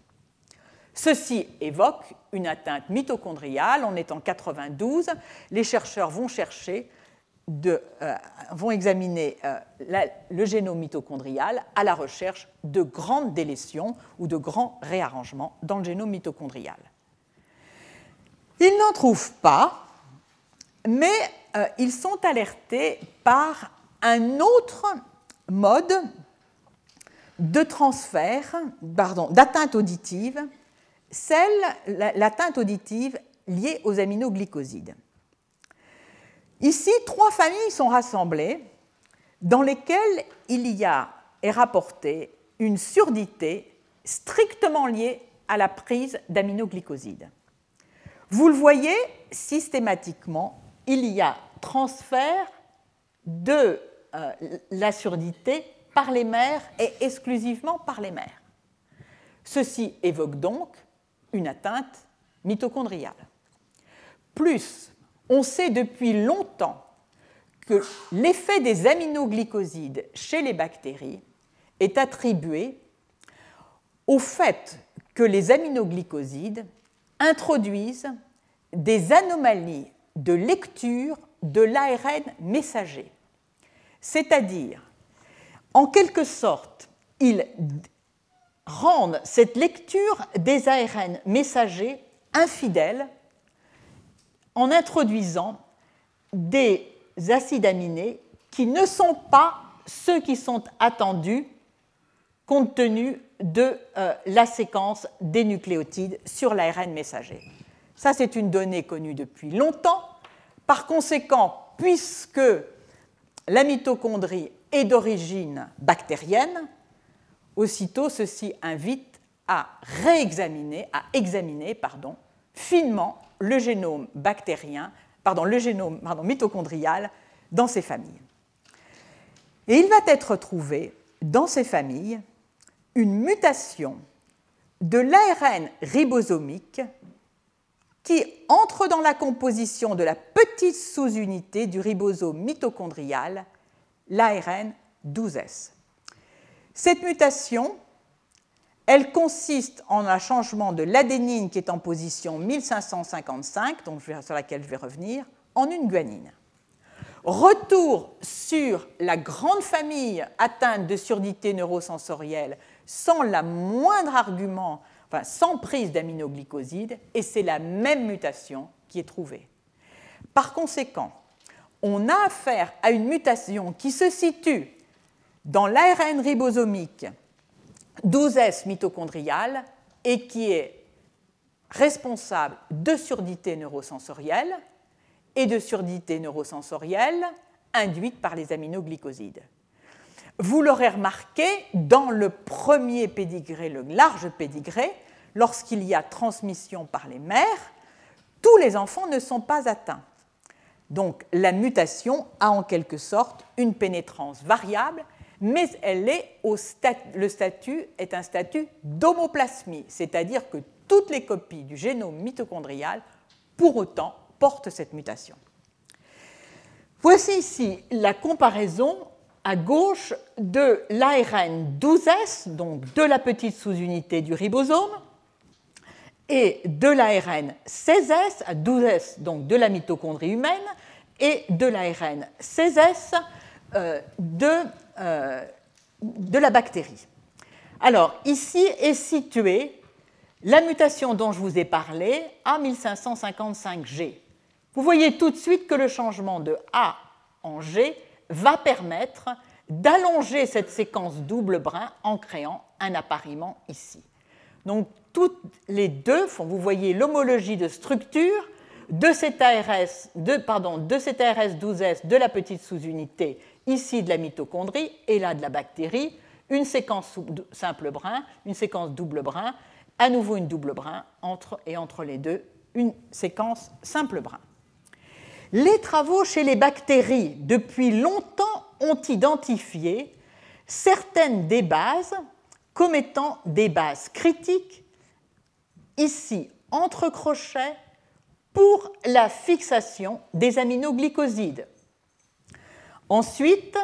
[SPEAKER 2] Ceci évoque une atteinte mitochondriale. On est en 92. Les chercheurs vont chercher euh, vont examiner euh, le génome mitochondrial à la recherche de grandes délétions ou de grands réarrangements dans le génome mitochondrial. Ils n'en trouvent pas, mais euh, ils sont alertés par un autre mode de transfert, pardon, d'atteinte auditive, celle, l'atteinte auditive liée aux aminoglycosides. Ici, trois familles sont rassemblées dans lesquelles il y a est rapporté une surdité strictement liée à la prise d'aminoglycosides. Vous le voyez, systématiquement, il y a transfert de euh, la surdité par les mères et exclusivement par les mères. Ceci évoque donc une atteinte mitochondriale. Plus on sait depuis longtemps que l'effet des aminoglycosides chez les bactéries est attribué au fait que les aminoglycosides introduisent des anomalies de lecture de l'ARN messager. C'est-à-dire, en quelque sorte, ils rendent cette lecture des ARN messagers infidèle en introduisant des acides aminés qui ne sont pas ceux qui sont attendus compte tenu de euh, la séquence des nucléotides sur l'ARN messager. Ça, c'est une donnée connue depuis longtemps. Par conséquent, puisque la mitochondrie est d'origine bactérienne, aussitôt ceci invite à réexaminer, à examiner pardon, finement le génome bactérien, mitochondrial dans ces familles. Et il va être trouvé dans ces familles une mutation de l'ARN ribosomique qui entre dans la composition de la petite sous-unité du ribosome mitochondrial, l'ARN 12S. Cette mutation elle consiste en un changement de l'adénine qui est en position 1555, donc sur laquelle je vais revenir, en une guanine. Retour sur la grande famille atteinte de surdité neurosensorielle sans la moindre argument, sans prise d'aminoglycoside, et c'est la même mutation qui est trouvée. Par conséquent, on a affaire à une mutation qui se situe dans l'ARN ribosomique 12S mitochondriale et qui est responsable de surdité neurosensorielle et de surdité neurosensorielle induite par les aminoglycosides. Vous l'aurez remarqué, dans le premier pédigré, le large pédigré, lorsqu'il y a transmission par les mères, tous les enfants ne sont pas atteints. Donc la mutation a en quelque sorte une pénétrance variable, mais le statut est un statut d'homoplasmie, c'est-à-dire que toutes les copies du génome mitochondrial, pour autant, portent cette mutation. Voici ici la comparaison à gauche de l'ARN 12S, donc de la petite sous-unité du ribosome, et de l'ARN 16S, à 12S, donc de la mitochondrie humaine, et de l'ARN 16S euh, de, euh, de la bactérie. Alors, ici est située la mutation dont je vous ai parlé, A1555G. Vous voyez tout de suite que le changement de A en G va permettre d'allonger cette séquence double brin en créant un appariement ici. Donc toutes les deux font, vous voyez l'homologie de structure de ARS, de cet ARS 12S de la petite sous-unité ici de la mitochondrie et là de la bactérie, une séquence simple brin, une séquence double brin, à nouveau une double brin entre, et entre les deux une séquence simple brin. Les travaux chez les bactéries depuis longtemps ont identifié certaines des bases comme étant des bases critiques, ici entre crochets, pour la fixation des aminoglycosides. Ensuite,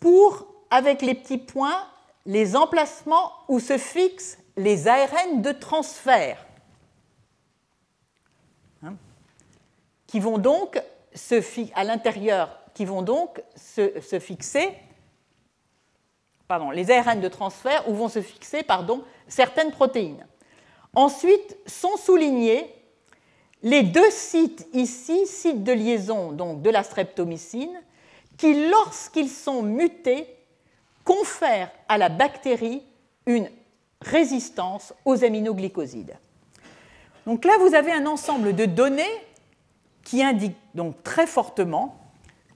[SPEAKER 2] pour, avec les petits points, les emplacements où se fixent les ARN de transfert. qui vont donc se à l'intérieur, qui vont donc se, fixer, pardon, les ARN de transfert où vont se fixer pardon, certaines protéines. Ensuite sont soulignés les deux sites ici, sites de liaison donc de la streptomycine, qui lorsqu'ils sont mutés confèrent à la bactérie une résistance aux aminoglycosides. Donc là, vous avez un ensemble de données qui indique donc très fortement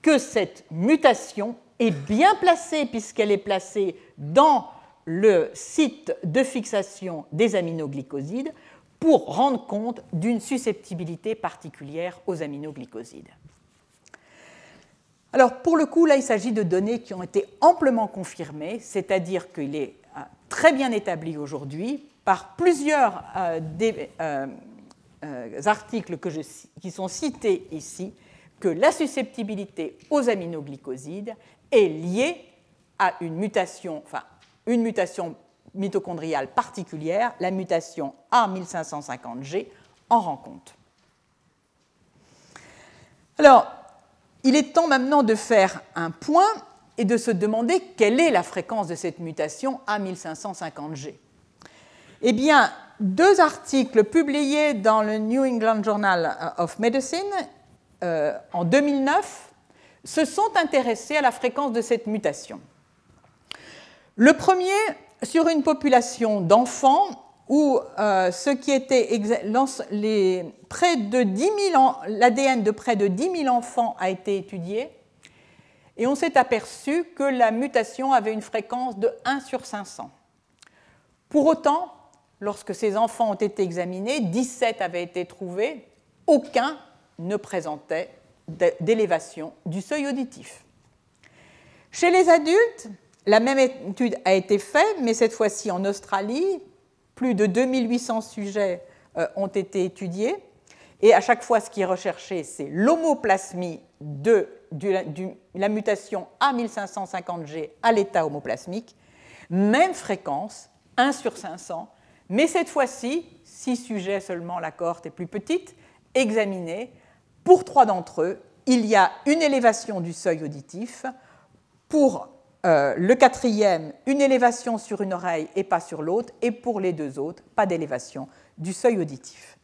[SPEAKER 2] que cette mutation est bien placée puisqu'elle est placée dans le site de fixation des aminoglycosides pour rendre compte d'une susceptibilité particulière aux aminoglycosides. Alors pour le coup, là, il s'agit de données qui ont été amplement confirmées, c'est-à-dire qu'il est euh, très bien établi aujourd'hui par plusieurs euh, des, euh, articles qui sont cités ici que la susceptibilité aux aminoglycosides est liée à une mutation, enfin, une mutation mitochondriale particulière, la mutation A1550G, en rend compte. Alors, il est temps maintenant de faire un point et de se demander quelle est la fréquence de cette mutation A1550G. Eh bien, deux articles publiés dans le New England Journal of Medicine euh, en 2009 se sont intéressés à la fréquence de cette mutation. Le premier sur une population d'enfants où euh, ce qui était les, près de 10 l'ADN de près de 10 000 enfants a été étudié et on s'est aperçu que la mutation avait une fréquence de 1 sur 500. Pour autant, lorsque ces enfants ont été examinés, 17 avaient été trouvés, aucun ne présentait d'élévation du seuil auditif. Chez les adultes, la même étude a été faite, mais cette fois-ci en Australie. Plus de 2800 sujets euh, ont été étudiés. Et à chaque fois, ce qui est recherché, c'est l'homoplasmie de, la mutation A1550G à l'état homoplasmique. Même fréquence, 1 sur 500, mais cette fois-ci, six sujets seulement, la cohorte est plus petite, examinés. Pour trois d'entre eux, il y a une élévation du seuil auditif. Euh, le quatrième, une élévation sur une oreille et pas sur l'autre. Et pour les deux autres, pas d'élévation du seuil auditif.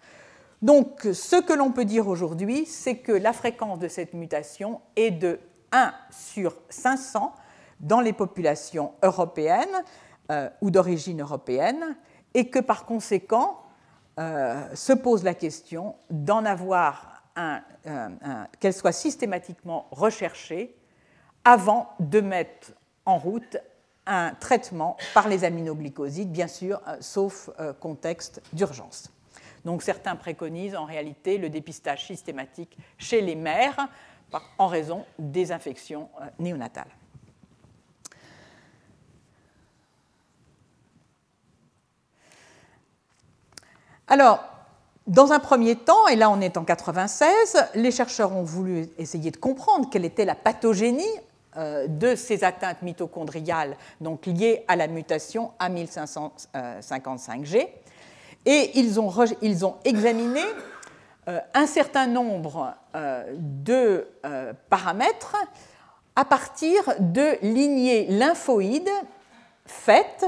[SPEAKER 2] Donc, ce que l'on peut dire aujourd'hui, c'est que la fréquence de cette mutation est de 1 sur 500 dans les populations européennes euh, ou d'origine européenne et que par conséquent euh, se pose la question d'en avoir un, qu'elle soit systématiquement recherchée avant de mettre en route un traitement par les aminoglycosides, bien sûr, euh, sauf euh, contexte d'urgence. Donc certains préconisent en réalité le dépistage systématique chez les mères en raison des infections euh, néonatales. Alors, dans un premier temps, et là on est en 96, les chercheurs ont voulu essayer de comprendre quelle était la pathogénie de ces atteintes mitochondriales donc liées à la mutation A1555G. Et ils ont, ils ont examiné euh, un certain nombre euh, de paramètres à partir de lignées lymphoïdes faites,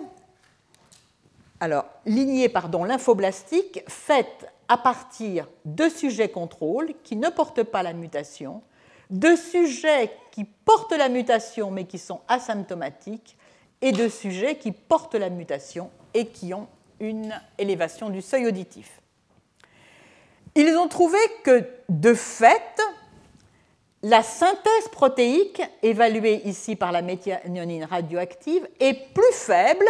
[SPEAKER 2] alors lignées pardon, lymphoblastiques faites à partir de sujets contrôles qui ne portent pas la mutation de sujets qui portent la mutation mais qui sont asymptomatiques et de sujets qui portent la mutation et qui ont une élévation du seuil auditif. Ils ont trouvé que, de fait, la synthèse protéique, évaluée ici par la méthionine radioactive, est plus faible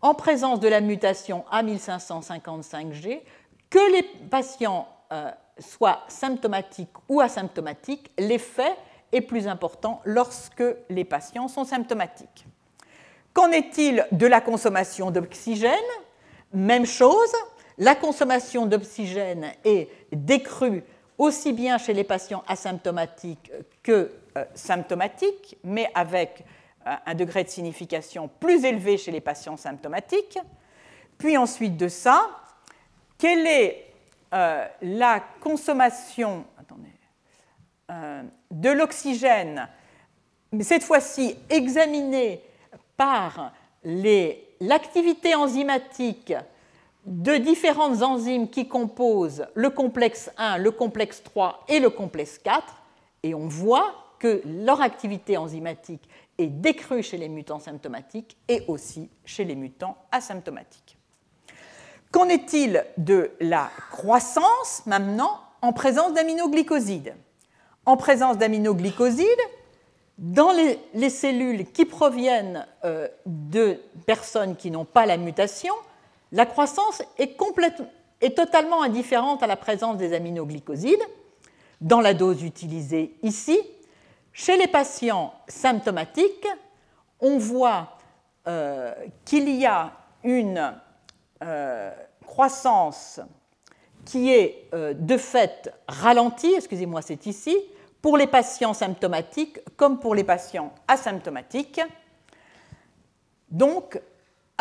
[SPEAKER 2] en présence de la mutation A1555G que les patients euh, soit symptomatique ou asymptomatique, l'effet est plus important lorsque les patients sont symptomatiques. Qu'en est-il de la consommation d'oxygène? Même chose, la consommation d'oxygène est décrue aussi bien chez les patients asymptomatiques que euh, symptomatiques, mais avec euh, un degré de signification plus élevé chez les patients symptomatiques. Puis ensuite de ça, quelle est euh, la consommation euh, de l'oxygène, cette fois-ci examinée par l'activité enzymatique de différentes enzymes qui composent le complexe 1, le complexe 3 et le complexe 4, et on voit que leur activité enzymatique est décrue chez les mutants symptomatiques et aussi chez les mutants asymptomatiques. Qu'en est-il de la croissance maintenant en présence d'aminoglycosides? En présence d'aminoglycosides, dans les, cellules qui proviennent euh, de personnes qui n'ont pas la mutation, la croissance est, totalement indifférente à la présence des aminoglycosides dans la dose utilisée ici. Chez les patients symptomatiques, on voit euh, qu'il y a une euh, croissance qui est euh, de fait ralentie, excusez-moi, c'est ici, pour les patients symptomatiques comme pour les patients asymptomatiques. Donc,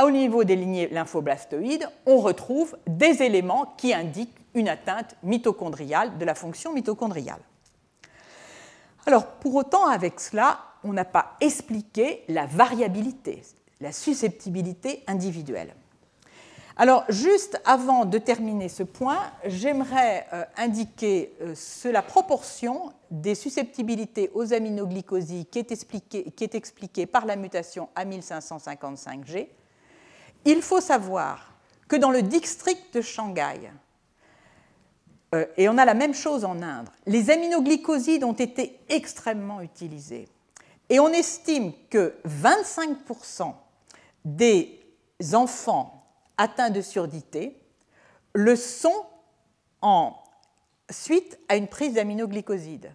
[SPEAKER 2] au niveau des lignées lymphoblastoïdes, on retrouve des éléments qui indiquent une atteinte mitochondriale de la fonction mitochondriale. Alors, pour autant, avec cela, on n'a pas expliqué la variabilité, la susceptibilité individuelle. Alors, juste avant de terminer ce point, j'aimerais euh, indiquer euh, la proportion des susceptibilités aux aminoglycosides qui est, expliquée, par la mutation A1555G. Il faut savoir que dans le district de Shanghai, euh, et on a la même chose en Inde, les aminoglycosides ont été extrêmement utilisés. Et on estime que 25% des enfants atteints de surdité le sont en suite à une prise d'aminoglycosides.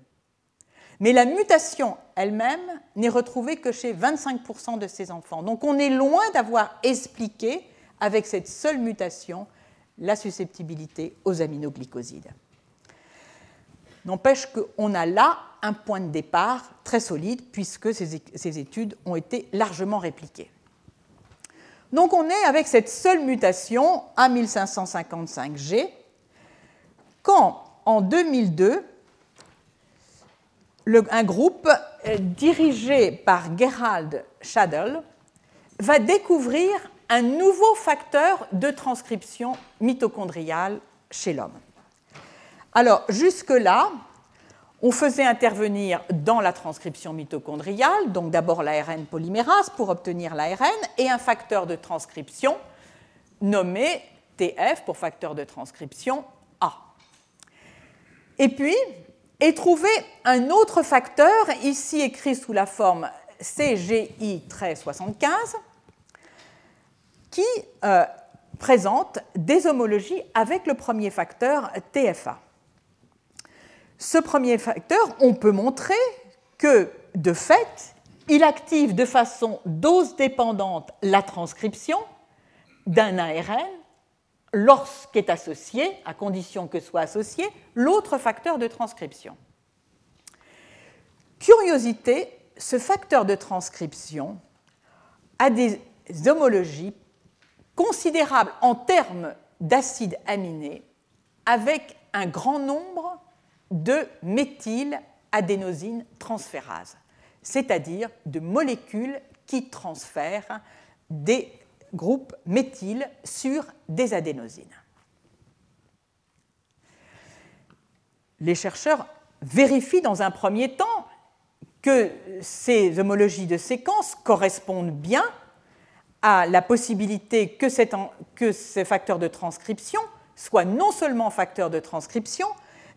[SPEAKER 2] Mais la mutation elle-même n'est retrouvée que chez 25% de ces enfants. Donc on est loin d'avoir expliqué avec cette seule mutation la susceptibilité aux aminoglycosides. N'empêche qu'on a là un point de départ très solide puisque ces études ont été largement répliquées. Donc on est avec cette seule mutation A1555G, quand en 2002, un groupe euh, dirigé par Gerald Schadl va découvrir un nouveau facteur de transcription mitochondriale chez l'homme. Alors jusque-là, on faisait intervenir dans la transcription mitochondriale, donc d'abord l'ARN polymérase pour obtenir l'ARN, et un facteur de transcription nommé TF pour facteur de transcription A. Et puis, est trouvé un autre facteur, ici écrit sous la forme CGI-75, qui euh, présente des homologies avec le premier facteur TFA. Ce premier facteur, on peut montrer que, de fait, il active de façon dose dépendante la transcription d'un ARN lorsqu'est associé, à condition que soit associé, l'autre facteur de transcription. Curiosité, ce facteur de transcription a des homologies considérables en termes d'acides aminés avec un grand nombre de méthyladénosine transférase, c'est-à-dire de molécules qui transfèrent des groupes méthyl sur des adénosines. Les chercheurs vérifient dans un premier temps que ces homologies de séquences correspondent bien à la possibilité que, que ces facteurs de transcription soient non seulement facteurs de transcription,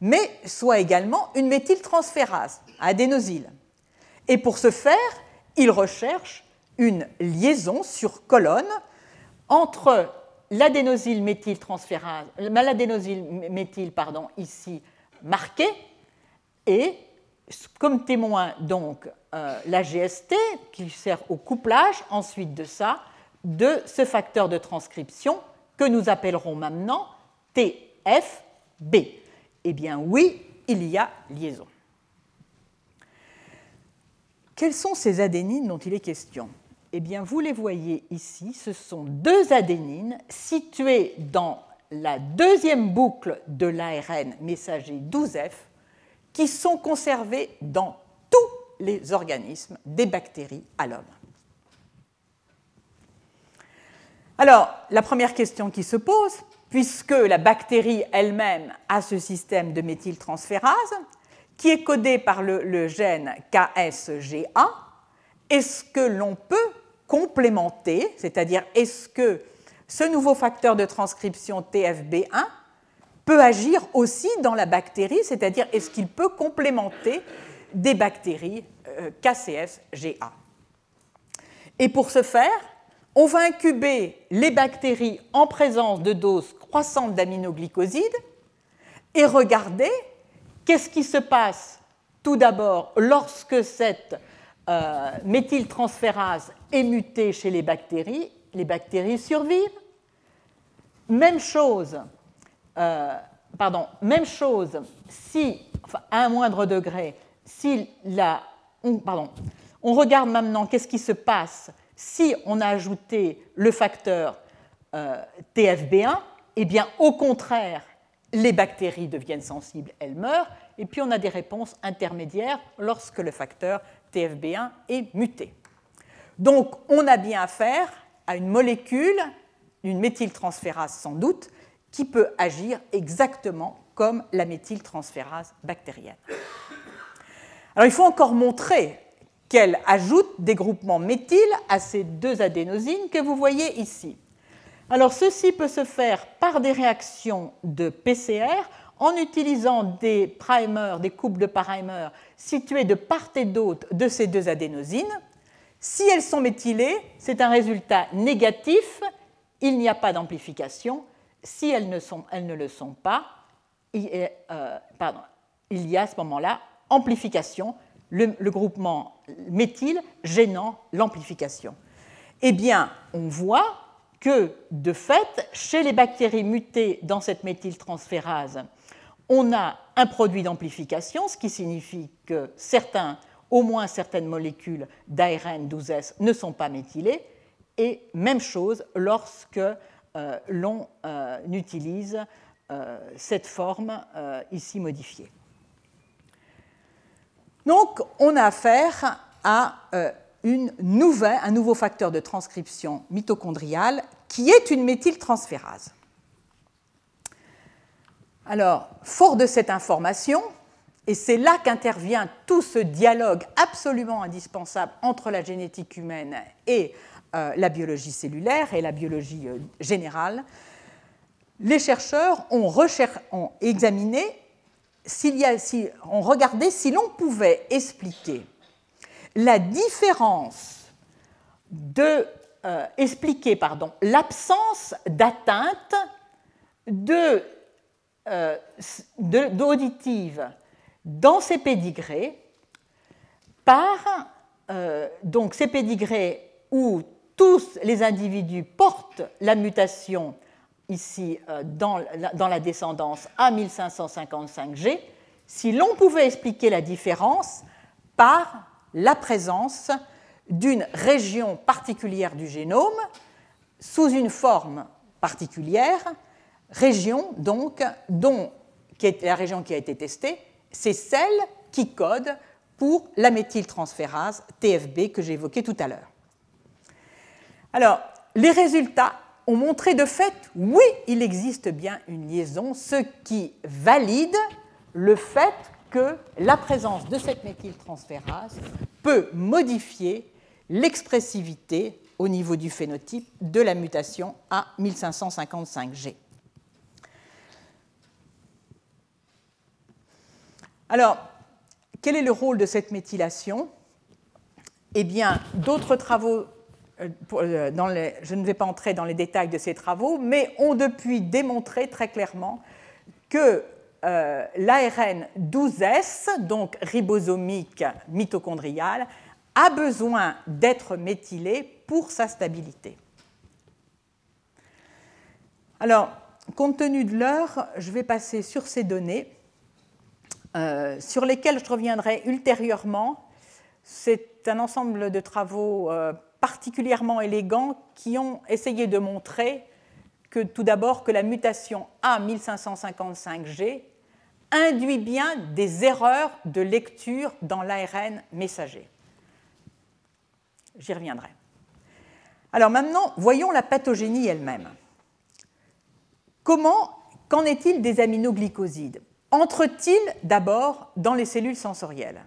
[SPEAKER 2] mais soient également une méthyltransférase, adénosyle. Et pour ce faire, ils recherchent une liaison sur colonne entre l'adénosyl méthyltransférase, l'adénosyl méthyl, pardon, ici marqué, et comme témoin donc euh, la GST qui sert au couplage ensuite de ça de ce facteur de transcription que nous appellerons maintenant TFB. Eh bien oui, il y a liaison. Quelles sont ces adénines dont il est question? Eh bien, vous les voyez ici, ce sont deux adénines situées dans la deuxième boucle de l'ARN messager 12F qui sont conservées dans tous les organismes, des bactéries à l'homme. Alors, la première question qui se pose, puisque la bactérie elle-même a ce système de méthyltransférase, qui est codé par le, gène KSGA, est-ce que l'on peut complémenter, c'est-à-dire est-ce que ce nouveau facteur de transcription TFB1 peut agir aussi dans la bactérie, c'est-à-dire est-ce qu'il peut complémenter des bactéries euh, KCSGA Et pour ce faire, on va incuber les bactéries en présence de doses croissantes d'aminoglycosides et regarder qu'est-ce qui se passe tout d'abord lorsque cette euh, méthyltransférase est mutée chez les bactéries. Les bactéries survivent. Même chose, euh, pardon, même chose si, à un moindre degré, si la, pardon, on regarde maintenant qu'est-ce qui se passe si on a ajouté le facteur euh, TFB1, eh bien, au contraire, les bactéries deviennent sensibles, elles meurent, et puis on a des réponses intermédiaires lorsque le facteur TFB1 est muté. Donc, on a bien affaire à une molécule, une méthyltransférase sans doute, qui peut agir exactement comme la méthyltransférase bactérienne. Alors, il faut encore montrer qu'elle ajoute des groupements méthyl à ces deux adénosines que vous voyez ici. Alors ceci peut se faire par des réactions de PCR en utilisant des primers, des couples de primers situés de part et d'autre de ces deux adénosines. Si elles sont méthylées, c'est un résultat négatif, il n'y a pas d'amplification. Si elles ne, sont, elles ne, le sont pas, il, euh, il y a à ce moment-là amplification, le, groupement méthyle gênant l'amplification. Eh bien, on voit que, de fait, chez les bactéries mutées dans cette méthyltransférase, on a un produit d'amplification, ce qui signifie que certains, au moins certaines molécules d'ARN 12S ne sont pas méthylées, et même chose lorsque euh, l'on euh, utilise euh, cette forme ici modifiée. Donc, on a affaire à euh, un nouveau facteur de transcription mitochondriale qui est une méthyltransférase. Alors, fort de cette information, et c'est là qu'intervient tout ce dialogue absolument indispensable entre la génétique humaine et euh, la biologie cellulaire et la biologie euh, générale, les chercheurs ont examiné on regardait si l'on pouvait expliquer la différence de euh, expliquer l'absence d'atteinte de, euh, d'auditive dans ces pédigrés par euh, donc ces pédigrés où tous les individus portent la mutation ici dans, la, dans la descendance à 1555G, si l'on pouvait expliquer la différence par la présence d'une région particulière du génome sous une forme particulière, région donc dont qui est la région qui a été testée, c'est celle qui code pour la méthyltransférase TFB que j'ai évoquée tout à l'heure. Alors, les résultats ont montré de fait, oui, il existe bien une liaison, ce qui valide le fait que la présence de cette méthyltransférase peut modifier l'expressivité au niveau du phénotype de la mutation à 1555G. Alors, quel est le rôle de cette méthylation? Eh bien, d'autres travaux, euh, euh, je ne vais pas entrer dans les détails de ces travaux, mais ont depuis démontré très clairement que euh, l'ARN 12S, donc ribosomique mitochondrial, a besoin d'être méthylé pour sa stabilité. Alors, compte tenu de l'heure, je vais passer sur ces données, sur lesquelles je reviendrai ultérieurement. C'est un ensemble de travaux particulièrement élégants qui ont essayé de montrer que tout d'abord que la mutation A1555G induit bien des erreurs de lecture dans l'ARN messager. J'y reviendrai. Alors maintenant, voyons la pathogénie elle-même. Comment, qu'en est-il des aminoglycosides? Entrent-ils d'abord dans les cellules sensorielles?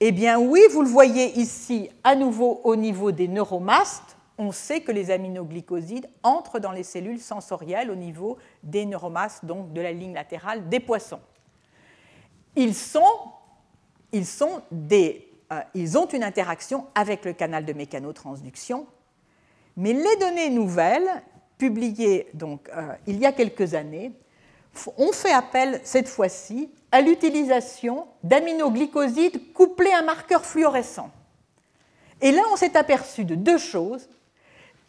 [SPEAKER 2] Eh bien oui, vous le voyez ici à nouveau au niveau des neuromastes. On sait que les aminoglycosides entrent dans les cellules sensorielles au niveau des neuromastes, donc de la ligne latérale des poissons. Ils sont, ils euh, ont une interaction avec le canal de mécanotransduction, mais les données nouvelles, publiées donc, euh, il y a quelques années, ont fait appel cette fois-ci à l'utilisation d'aminoglycosides couplés à un marqueur fluorescent. Et là, on s'est aperçu de deux choses.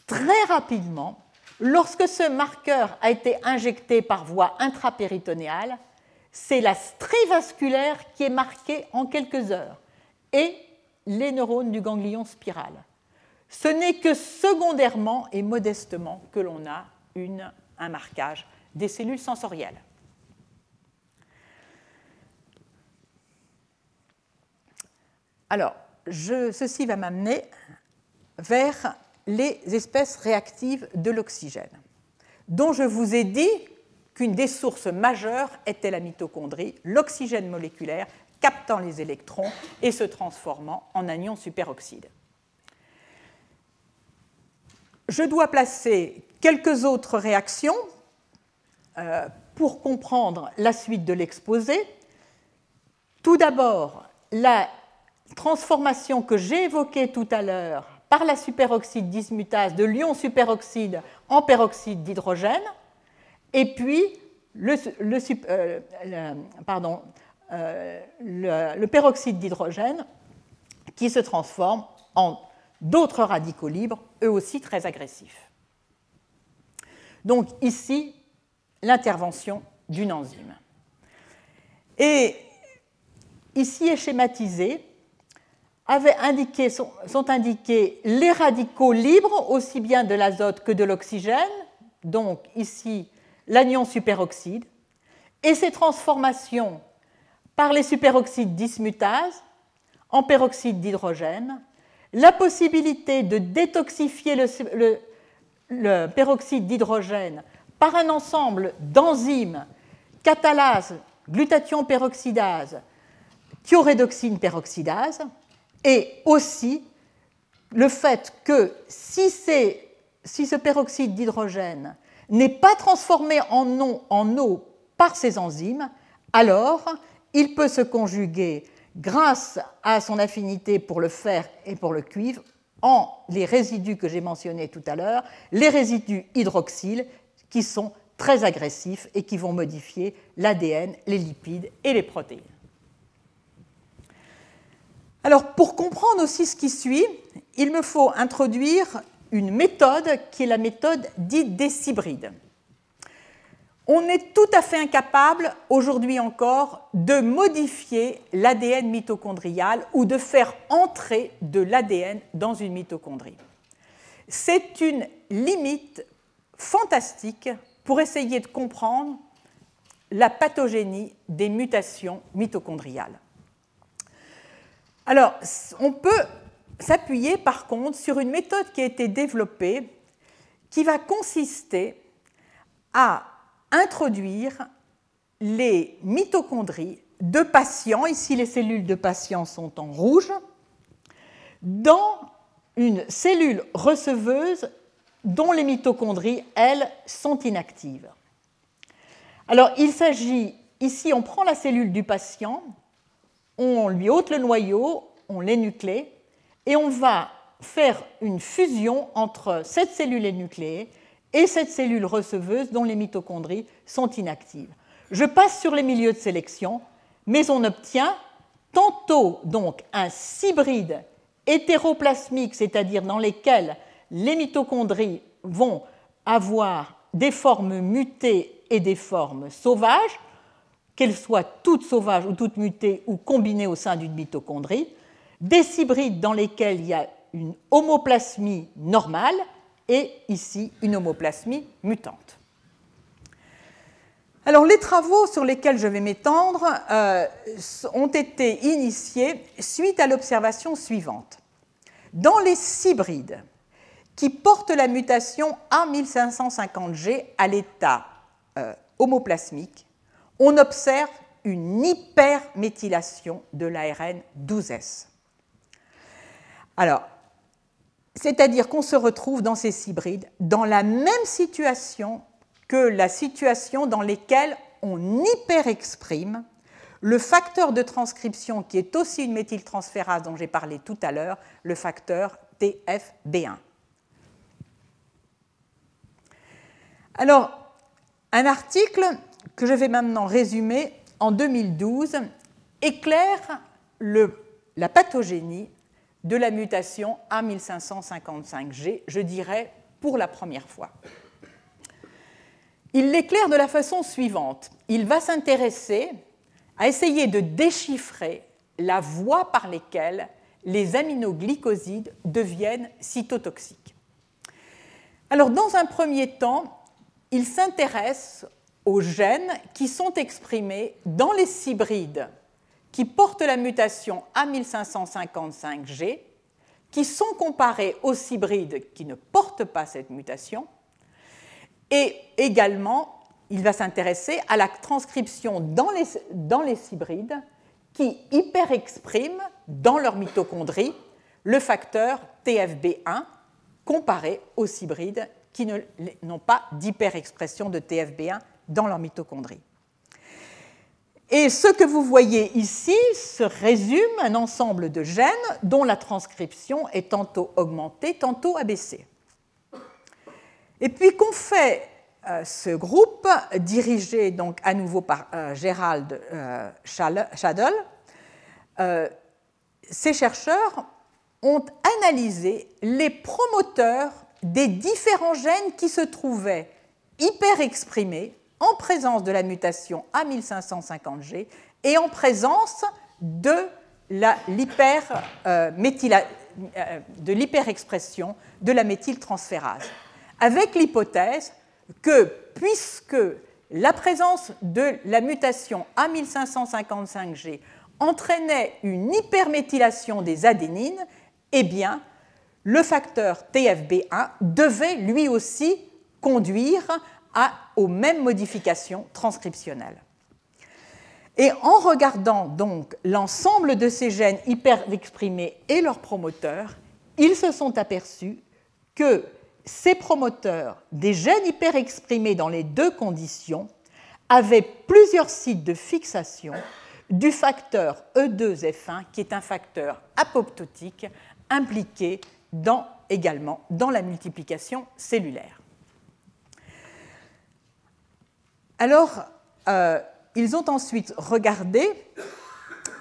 [SPEAKER 2] Très rapidement, lorsque ce marqueur a été injecté par voie intrapéritonéale, c'est la strivasculaire qui est marquée en quelques heures et les neurones du ganglion spiral. Ce n'est que secondairement et modestement que l'on a un marquage des cellules sensorielles. Alors, ceci va m'amener vers les espèces réactives de l'oxygène, dont je vous ai dit qu'une des sources majeures était la mitochondrie, l'oxygène moléculaire captant les électrons et se transformant en anion superoxyde. Je dois placer quelques autres réactions euh, pour comprendre la suite de l'exposé. Tout d'abord, la transformation que j'ai évoquée tout à l'heure par la superoxyde dismutase de l'ion superoxyde en peroxyde d'hydrogène, et puis le, euh, pardon, euh, le, peroxyde d'hydrogène qui se transforme en d'autres radicaux libres, eux aussi très agressifs. Donc ici, l'intervention d'une enzyme. Et ici est schématisé, sont indiqués les radicaux libres, aussi bien de l'azote que de l'oxygène, donc ici l'anion superoxyde, et ces transformations par les superoxydes dismutase en peroxyde d'hydrogène, la possibilité de détoxifier le, peroxyde d'hydrogène par un ensemble d'enzymes catalase, glutathion peroxydase, thiorédoxine peroxydase, et aussi le fait que si, ce peroxyde d'hydrogène n'est pas transformé en, en eau par ces enzymes, alors il peut se conjuguer grâce à son affinité pour le fer et pour le cuivre en les résidus que j'ai mentionnés tout à l'heure, les résidus hydroxyles qui sont très agressifs et qui vont modifier l'ADN, les lipides et les protéines. Alors, pour comprendre aussi ce qui suit, il me faut introduire une méthode qui est la méthode dite des hybrides. On est tout à fait incapable, aujourd'hui encore, de modifier l'ADN mitochondrial ou de faire entrer de l'ADN dans une mitochondrie. C'est une limite fantastique pour essayer de comprendre la pathogénie des mutations mitochondriales. Alors, on peut s'appuyer par contre sur une méthode qui a été développée qui va consister à introduire les mitochondries de patients, ici les cellules de patients sont en rouge, dans une cellule receveuse dont les mitochondries, elles, sont inactives. Alors il s'agit, ici on prend la cellule du patient, on lui ôte le noyau, on l'énuclée, et on va faire une fusion entre cette cellule énucléée et cette cellule receveuse dont les mitochondries sont inactives. Je passe sur les milieux de sélection, mais on obtient tantôt donc un hybride hétéroplasmique, c'est-à-dire dans lesquels les mitochondries vont avoir des formes mutées et des formes sauvages, qu'elles soient toutes sauvages ou toutes mutées ou combinées au sein d'une mitochondrie, des hybrides dans lesquels il y a une homoplasmie normale et ici une homoplasmie mutante. Alors les travaux sur lesquels je vais m'étendre euh, ont été initiés suite à l'observation suivante. Dans les hybrides qui portent la mutation A1550G à l'état euh, homoplasmique, on observe une hyperméthylation de l'ARN 12S. Alors, c'est-à-dire qu'on se retrouve dans ces hybrides dans la même situation que la situation dans laquelle on hyperexprime le facteur de transcription qui est aussi une méthyltransférase dont j'ai parlé tout à l'heure, le facteur TFB1. Alors, un article que je vais maintenant résumer en 2012 éclaire la pathogénie de la mutation A1555G, je dirais pour la première fois. Il l'éclaire de la façon suivante. Il va s'intéresser à essayer de déchiffrer la voie par laquelle les aminoglycosides deviennent cytotoxiques. Alors, dans un premier temps, il s'intéresse aux gènes qui sont exprimés dans les hybrides qui portent la mutation A1555G, qui sont comparés aux hybrides qui ne portent pas cette mutation, et également, il va s'intéresser à la transcription dans les, dans les qui hyperexpriment dans leur mitochondrie le facteur TFB1 comparé aux hybrides qui n'ont pas d'hyperexpression de TFB1 dans leur mitochondrie. Et ce que vous voyez ici se résume un ensemble de gènes dont la transcription est tantôt augmentée, tantôt abaissée. Et puis qu'ont fait euh, ce groupe, dirigé donc à nouveau par euh, Gérald euh, Schadl, ces chercheurs ont analysé les promoteurs des différents gènes qui se trouvaient hyper exprimés en présence de la mutation A1550G et en présence de l'hyperexpression de la méthyltransférase. Avec l'hypothèse que puisque la présence de la mutation A1555G entraînait une hyperméthylation des adénines, eh bien, le facteur TFB1 devait lui aussi conduire aux mêmes modifications transcriptionnelles. Et en regardant donc l'ensemble de ces gènes hyperexprimés et leurs promoteurs, ils se sont aperçus que ces promoteurs des gènes hyperexprimés dans les deux conditions avaient plusieurs sites de fixation du facteur E2F1, qui est un facteur apoptotique impliqué également dans la multiplication cellulaire. Alors, euh, ils ont ensuite regardé,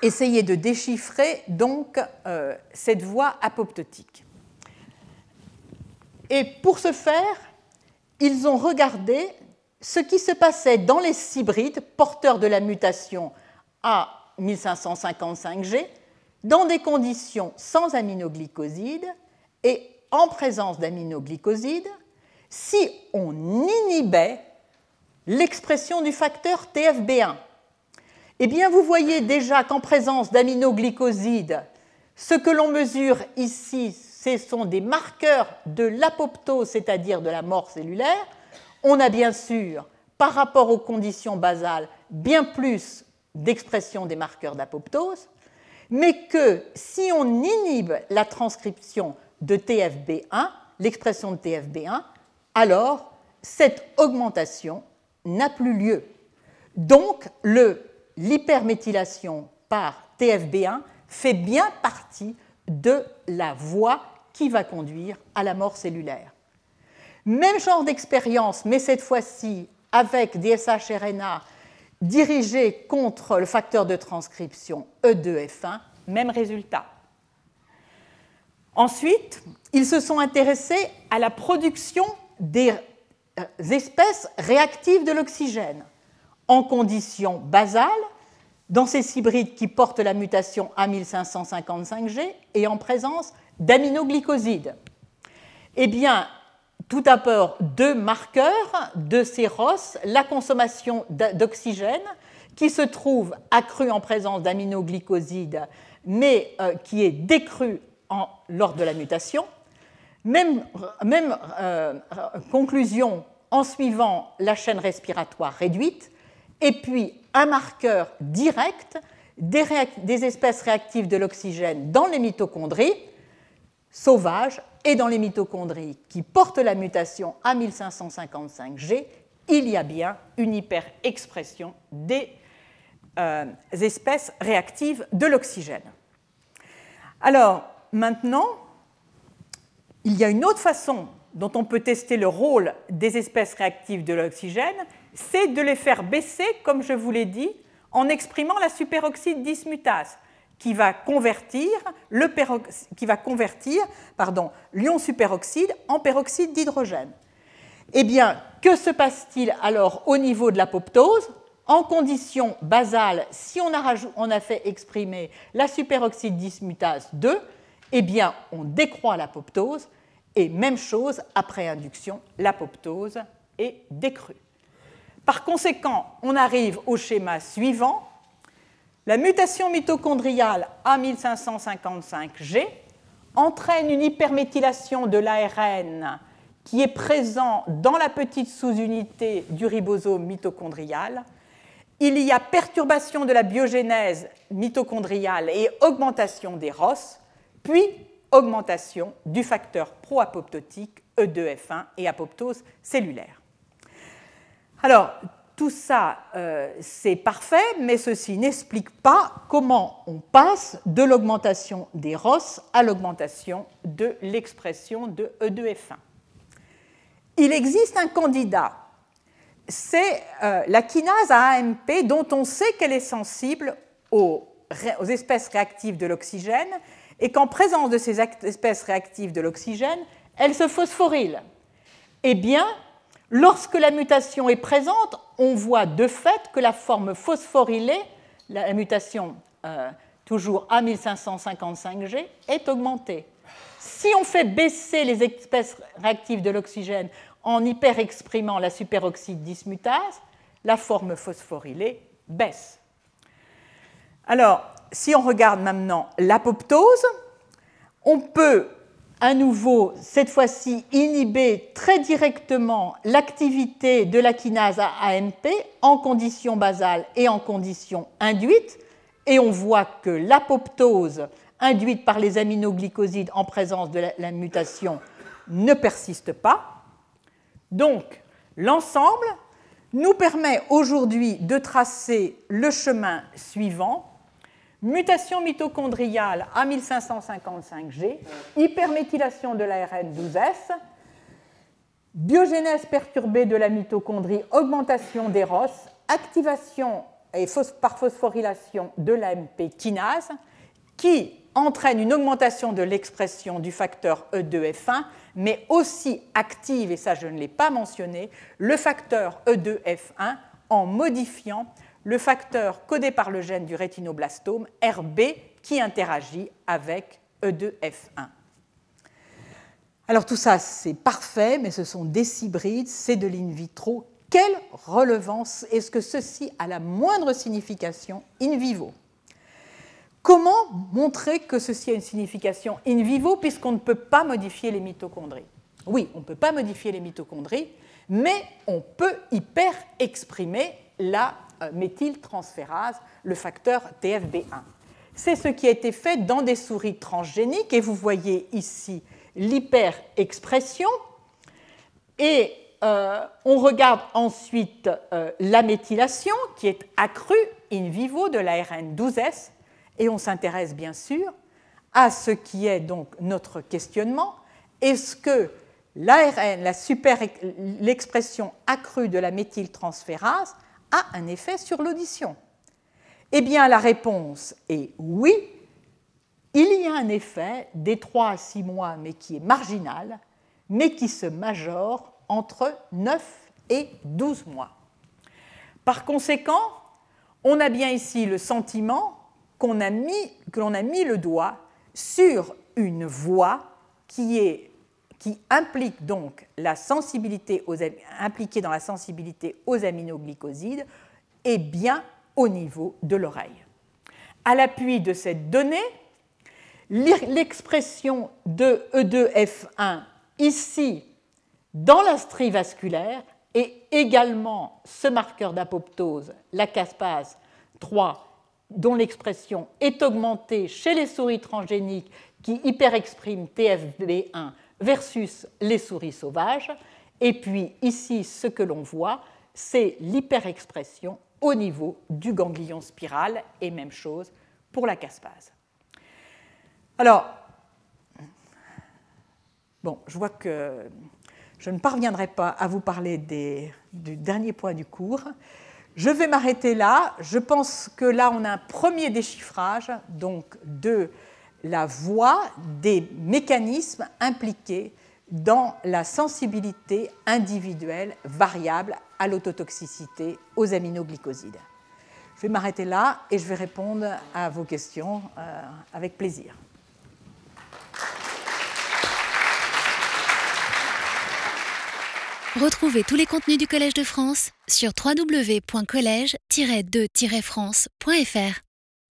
[SPEAKER 2] essayé de déchiffrer donc euh, cette voie apoptotique. Et pour ce faire, ils ont regardé ce qui se passait dans les hybrides porteurs de la mutation A 1555G dans des conditions sans aminoglycosides et en présence d'aminoglycosides si on inhibait l'expression du facteur TFB1. Eh bien, vous voyez déjà qu'en présence d'aminoglycosides, ce que l'on mesure ici, ce sont des marqueurs de l'apoptose, c'est-à-dire de la mort cellulaire. On a bien sûr, par rapport aux conditions basales, bien plus d'expression des marqueurs d'apoptose, mais que si on inhibe la transcription de TFB1, l'expression de TFB1, alors cette augmentation n'a plus lieu. Donc l'hyperméthylation par TFB1 fait bien partie de la voie qui va conduire à la mort cellulaire. Même genre d'expérience, mais cette fois-ci avec des SHRNA dirigés contre le facteur de transcription E2F1, même résultat. Ensuite, ils se sont intéressés à la production des espèces réactives de l'oxygène en conditions basales dans ces hybrides qui portent la mutation A1555G et en présence d'aminoglycosides. Eh bien, tout d'abord deux marqueurs de ces ROS, la consommation d'oxygène qui se trouve accrue en présence d'aminoglycosides mais euh, qui est décrue lors de la mutation. Même, euh, conclusion en suivant la chaîne respiratoire réduite, et puis un marqueur direct des, espèces réactives de l'oxygène dans les mitochondries sauvages et dans les mitochondries qui portent la mutation A1555G, il y a bien une hyperexpression des euh, espèces réactives de l'oxygène. Alors, maintenant, il y a une autre façon dont on peut tester le rôle des espèces réactives de l'oxygène, c'est de les faire baisser, comme je vous l'ai dit, en exprimant la superoxyde dismutase, qui va convertir l'ion superoxyde en peroxyde d'hydrogène. Eh bien, que se passe-t-il alors au niveau de l'apoptose? En conditions basales, si on a, on a, fait exprimer la superoxyde dismutase 2, eh bien, on décroît l'apoptose et même chose, après induction, l'apoptose est décrue. Par conséquent, on arrive au schéma suivant. La mutation mitochondriale A1555G entraîne une hyperméthylation de l'ARN qui est présent dans la petite sous-unité du ribosome mitochondrial. Il y a perturbation de la biogénèse mitochondriale et augmentation des ROS, puis augmentation du facteur pro-apoptotique E2F1 et apoptose cellulaire. Alors, tout ça, euh, c'est parfait, mais ceci n'explique pas comment on passe de l'augmentation des ROS à l'augmentation de l'expression de E2F1. Il existe un candidat, c'est euh, la kinase AMP dont on sait qu'elle est sensible aux espèces réactives de l'oxygène et qu'en présence de ces espèces réactives de l'oxygène, elles se phosphorylent. Eh bien, lorsque la mutation est présente, on voit de fait que la forme phosphorylée, la mutation euh, toujours A1555G, est augmentée. Si on fait baisser les espèces réactives de l'oxygène en hyperexprimant la superoxyde dismutase, la forme phosphorylée baisse. Alors, si on regarde maintenant l'apoptose, on peut à nouveau, cette fois-ci, inhiber très directement l'activité de la kinase AMP en conditions basales et en conditions induites. Et on voit que l'apoptose induite par les aminoglycosides en présence de la mutation ne persiste pas. Donc, l'ensemble nous permet aujourd'hui de tracer le chemin suivant Mutation mitochondriale à 1555G, hyperméthylation de l'ARN 12S, biogénèse perturbée de la mitochondrie, augmentation des ROS, activation par phosphorylation de l'AMP kinase, qui entraîne une augmentation de l'expression du facteur E2F1, mais aussi active, et ça je ne l'ai pas mentionné, le facteur E2F1 en modifiant le facteur codé par le gène du rétinoblastome, RB, qui interagit avec E2F1. Alors tout ça, c'est parfait, mais ce sont des hybrides, c'est de l'in vitro. Quelle relevance est-ce que ceci a la moindre signification in vivo? Comment montrer que ceci a une signification in vivo puisqu'on ne peut pas modifier les mitochondries? Oui, on ne peut pas modifier les mitochondries, mais on peut hyper exprimer la méthyltransférase, le facteur TFB1. C'est ce qui a été fait dans des souris transgéniques et vous voyez ici l'hyperexpression. Et euh, on regarde ensuite euh, la méthylation qui est accrue in vivo de l'ARN 12S et on s'intéresse bien sûr à ce qui est donc notre questionnement. Est-ce que l'ARN, l'expression accrue de la méthyltransférase, a un effet sur l'audition Eh bien, la réponse est oui. Il y a un effet des 3 à 6 mois, mais qui est marginal, mais qui se majore entre 9 et 12 mois. Par conséquent, on a bien ici le sentiment qu'on a mis, a mis le doigt sur une voie qui, est, qui implique donc la sensibilité aux, dans la sensibilité aux aminoglycosides et bien au niveau de l'oreille. À l'appui de cette donnée, l'expression de E2F1 ici dans la strie vasculaire et également ce marqueur d'apoptose, la caspase 3 dont l'expression est augmentée chez les souris transgéniques qui hyperexpriment TFB1 versus les souris sauvages. Et puis ici, ce que l'on voit, c'est l'hyperexpression au niveau du ganglion spiral, et même chose pour la caspase. Alors, bon, je vois que je ne parviendrai pas à vous parler du dernier point du cours. Je vais m'arrêter là. Je pense que là, on a un premier déchiffrage donc, de la voie des mécanismes impliqués dans la sensibilité individuelle variable à l'autotoxicité aux aminoglycosides. Je vais m'arrêter là et je vais répondre à vos questions euh, avec plaisir.
[SPEAKER 1] Retrouvez tous les contenus du Collège de France sur www.colège-2-france.fr.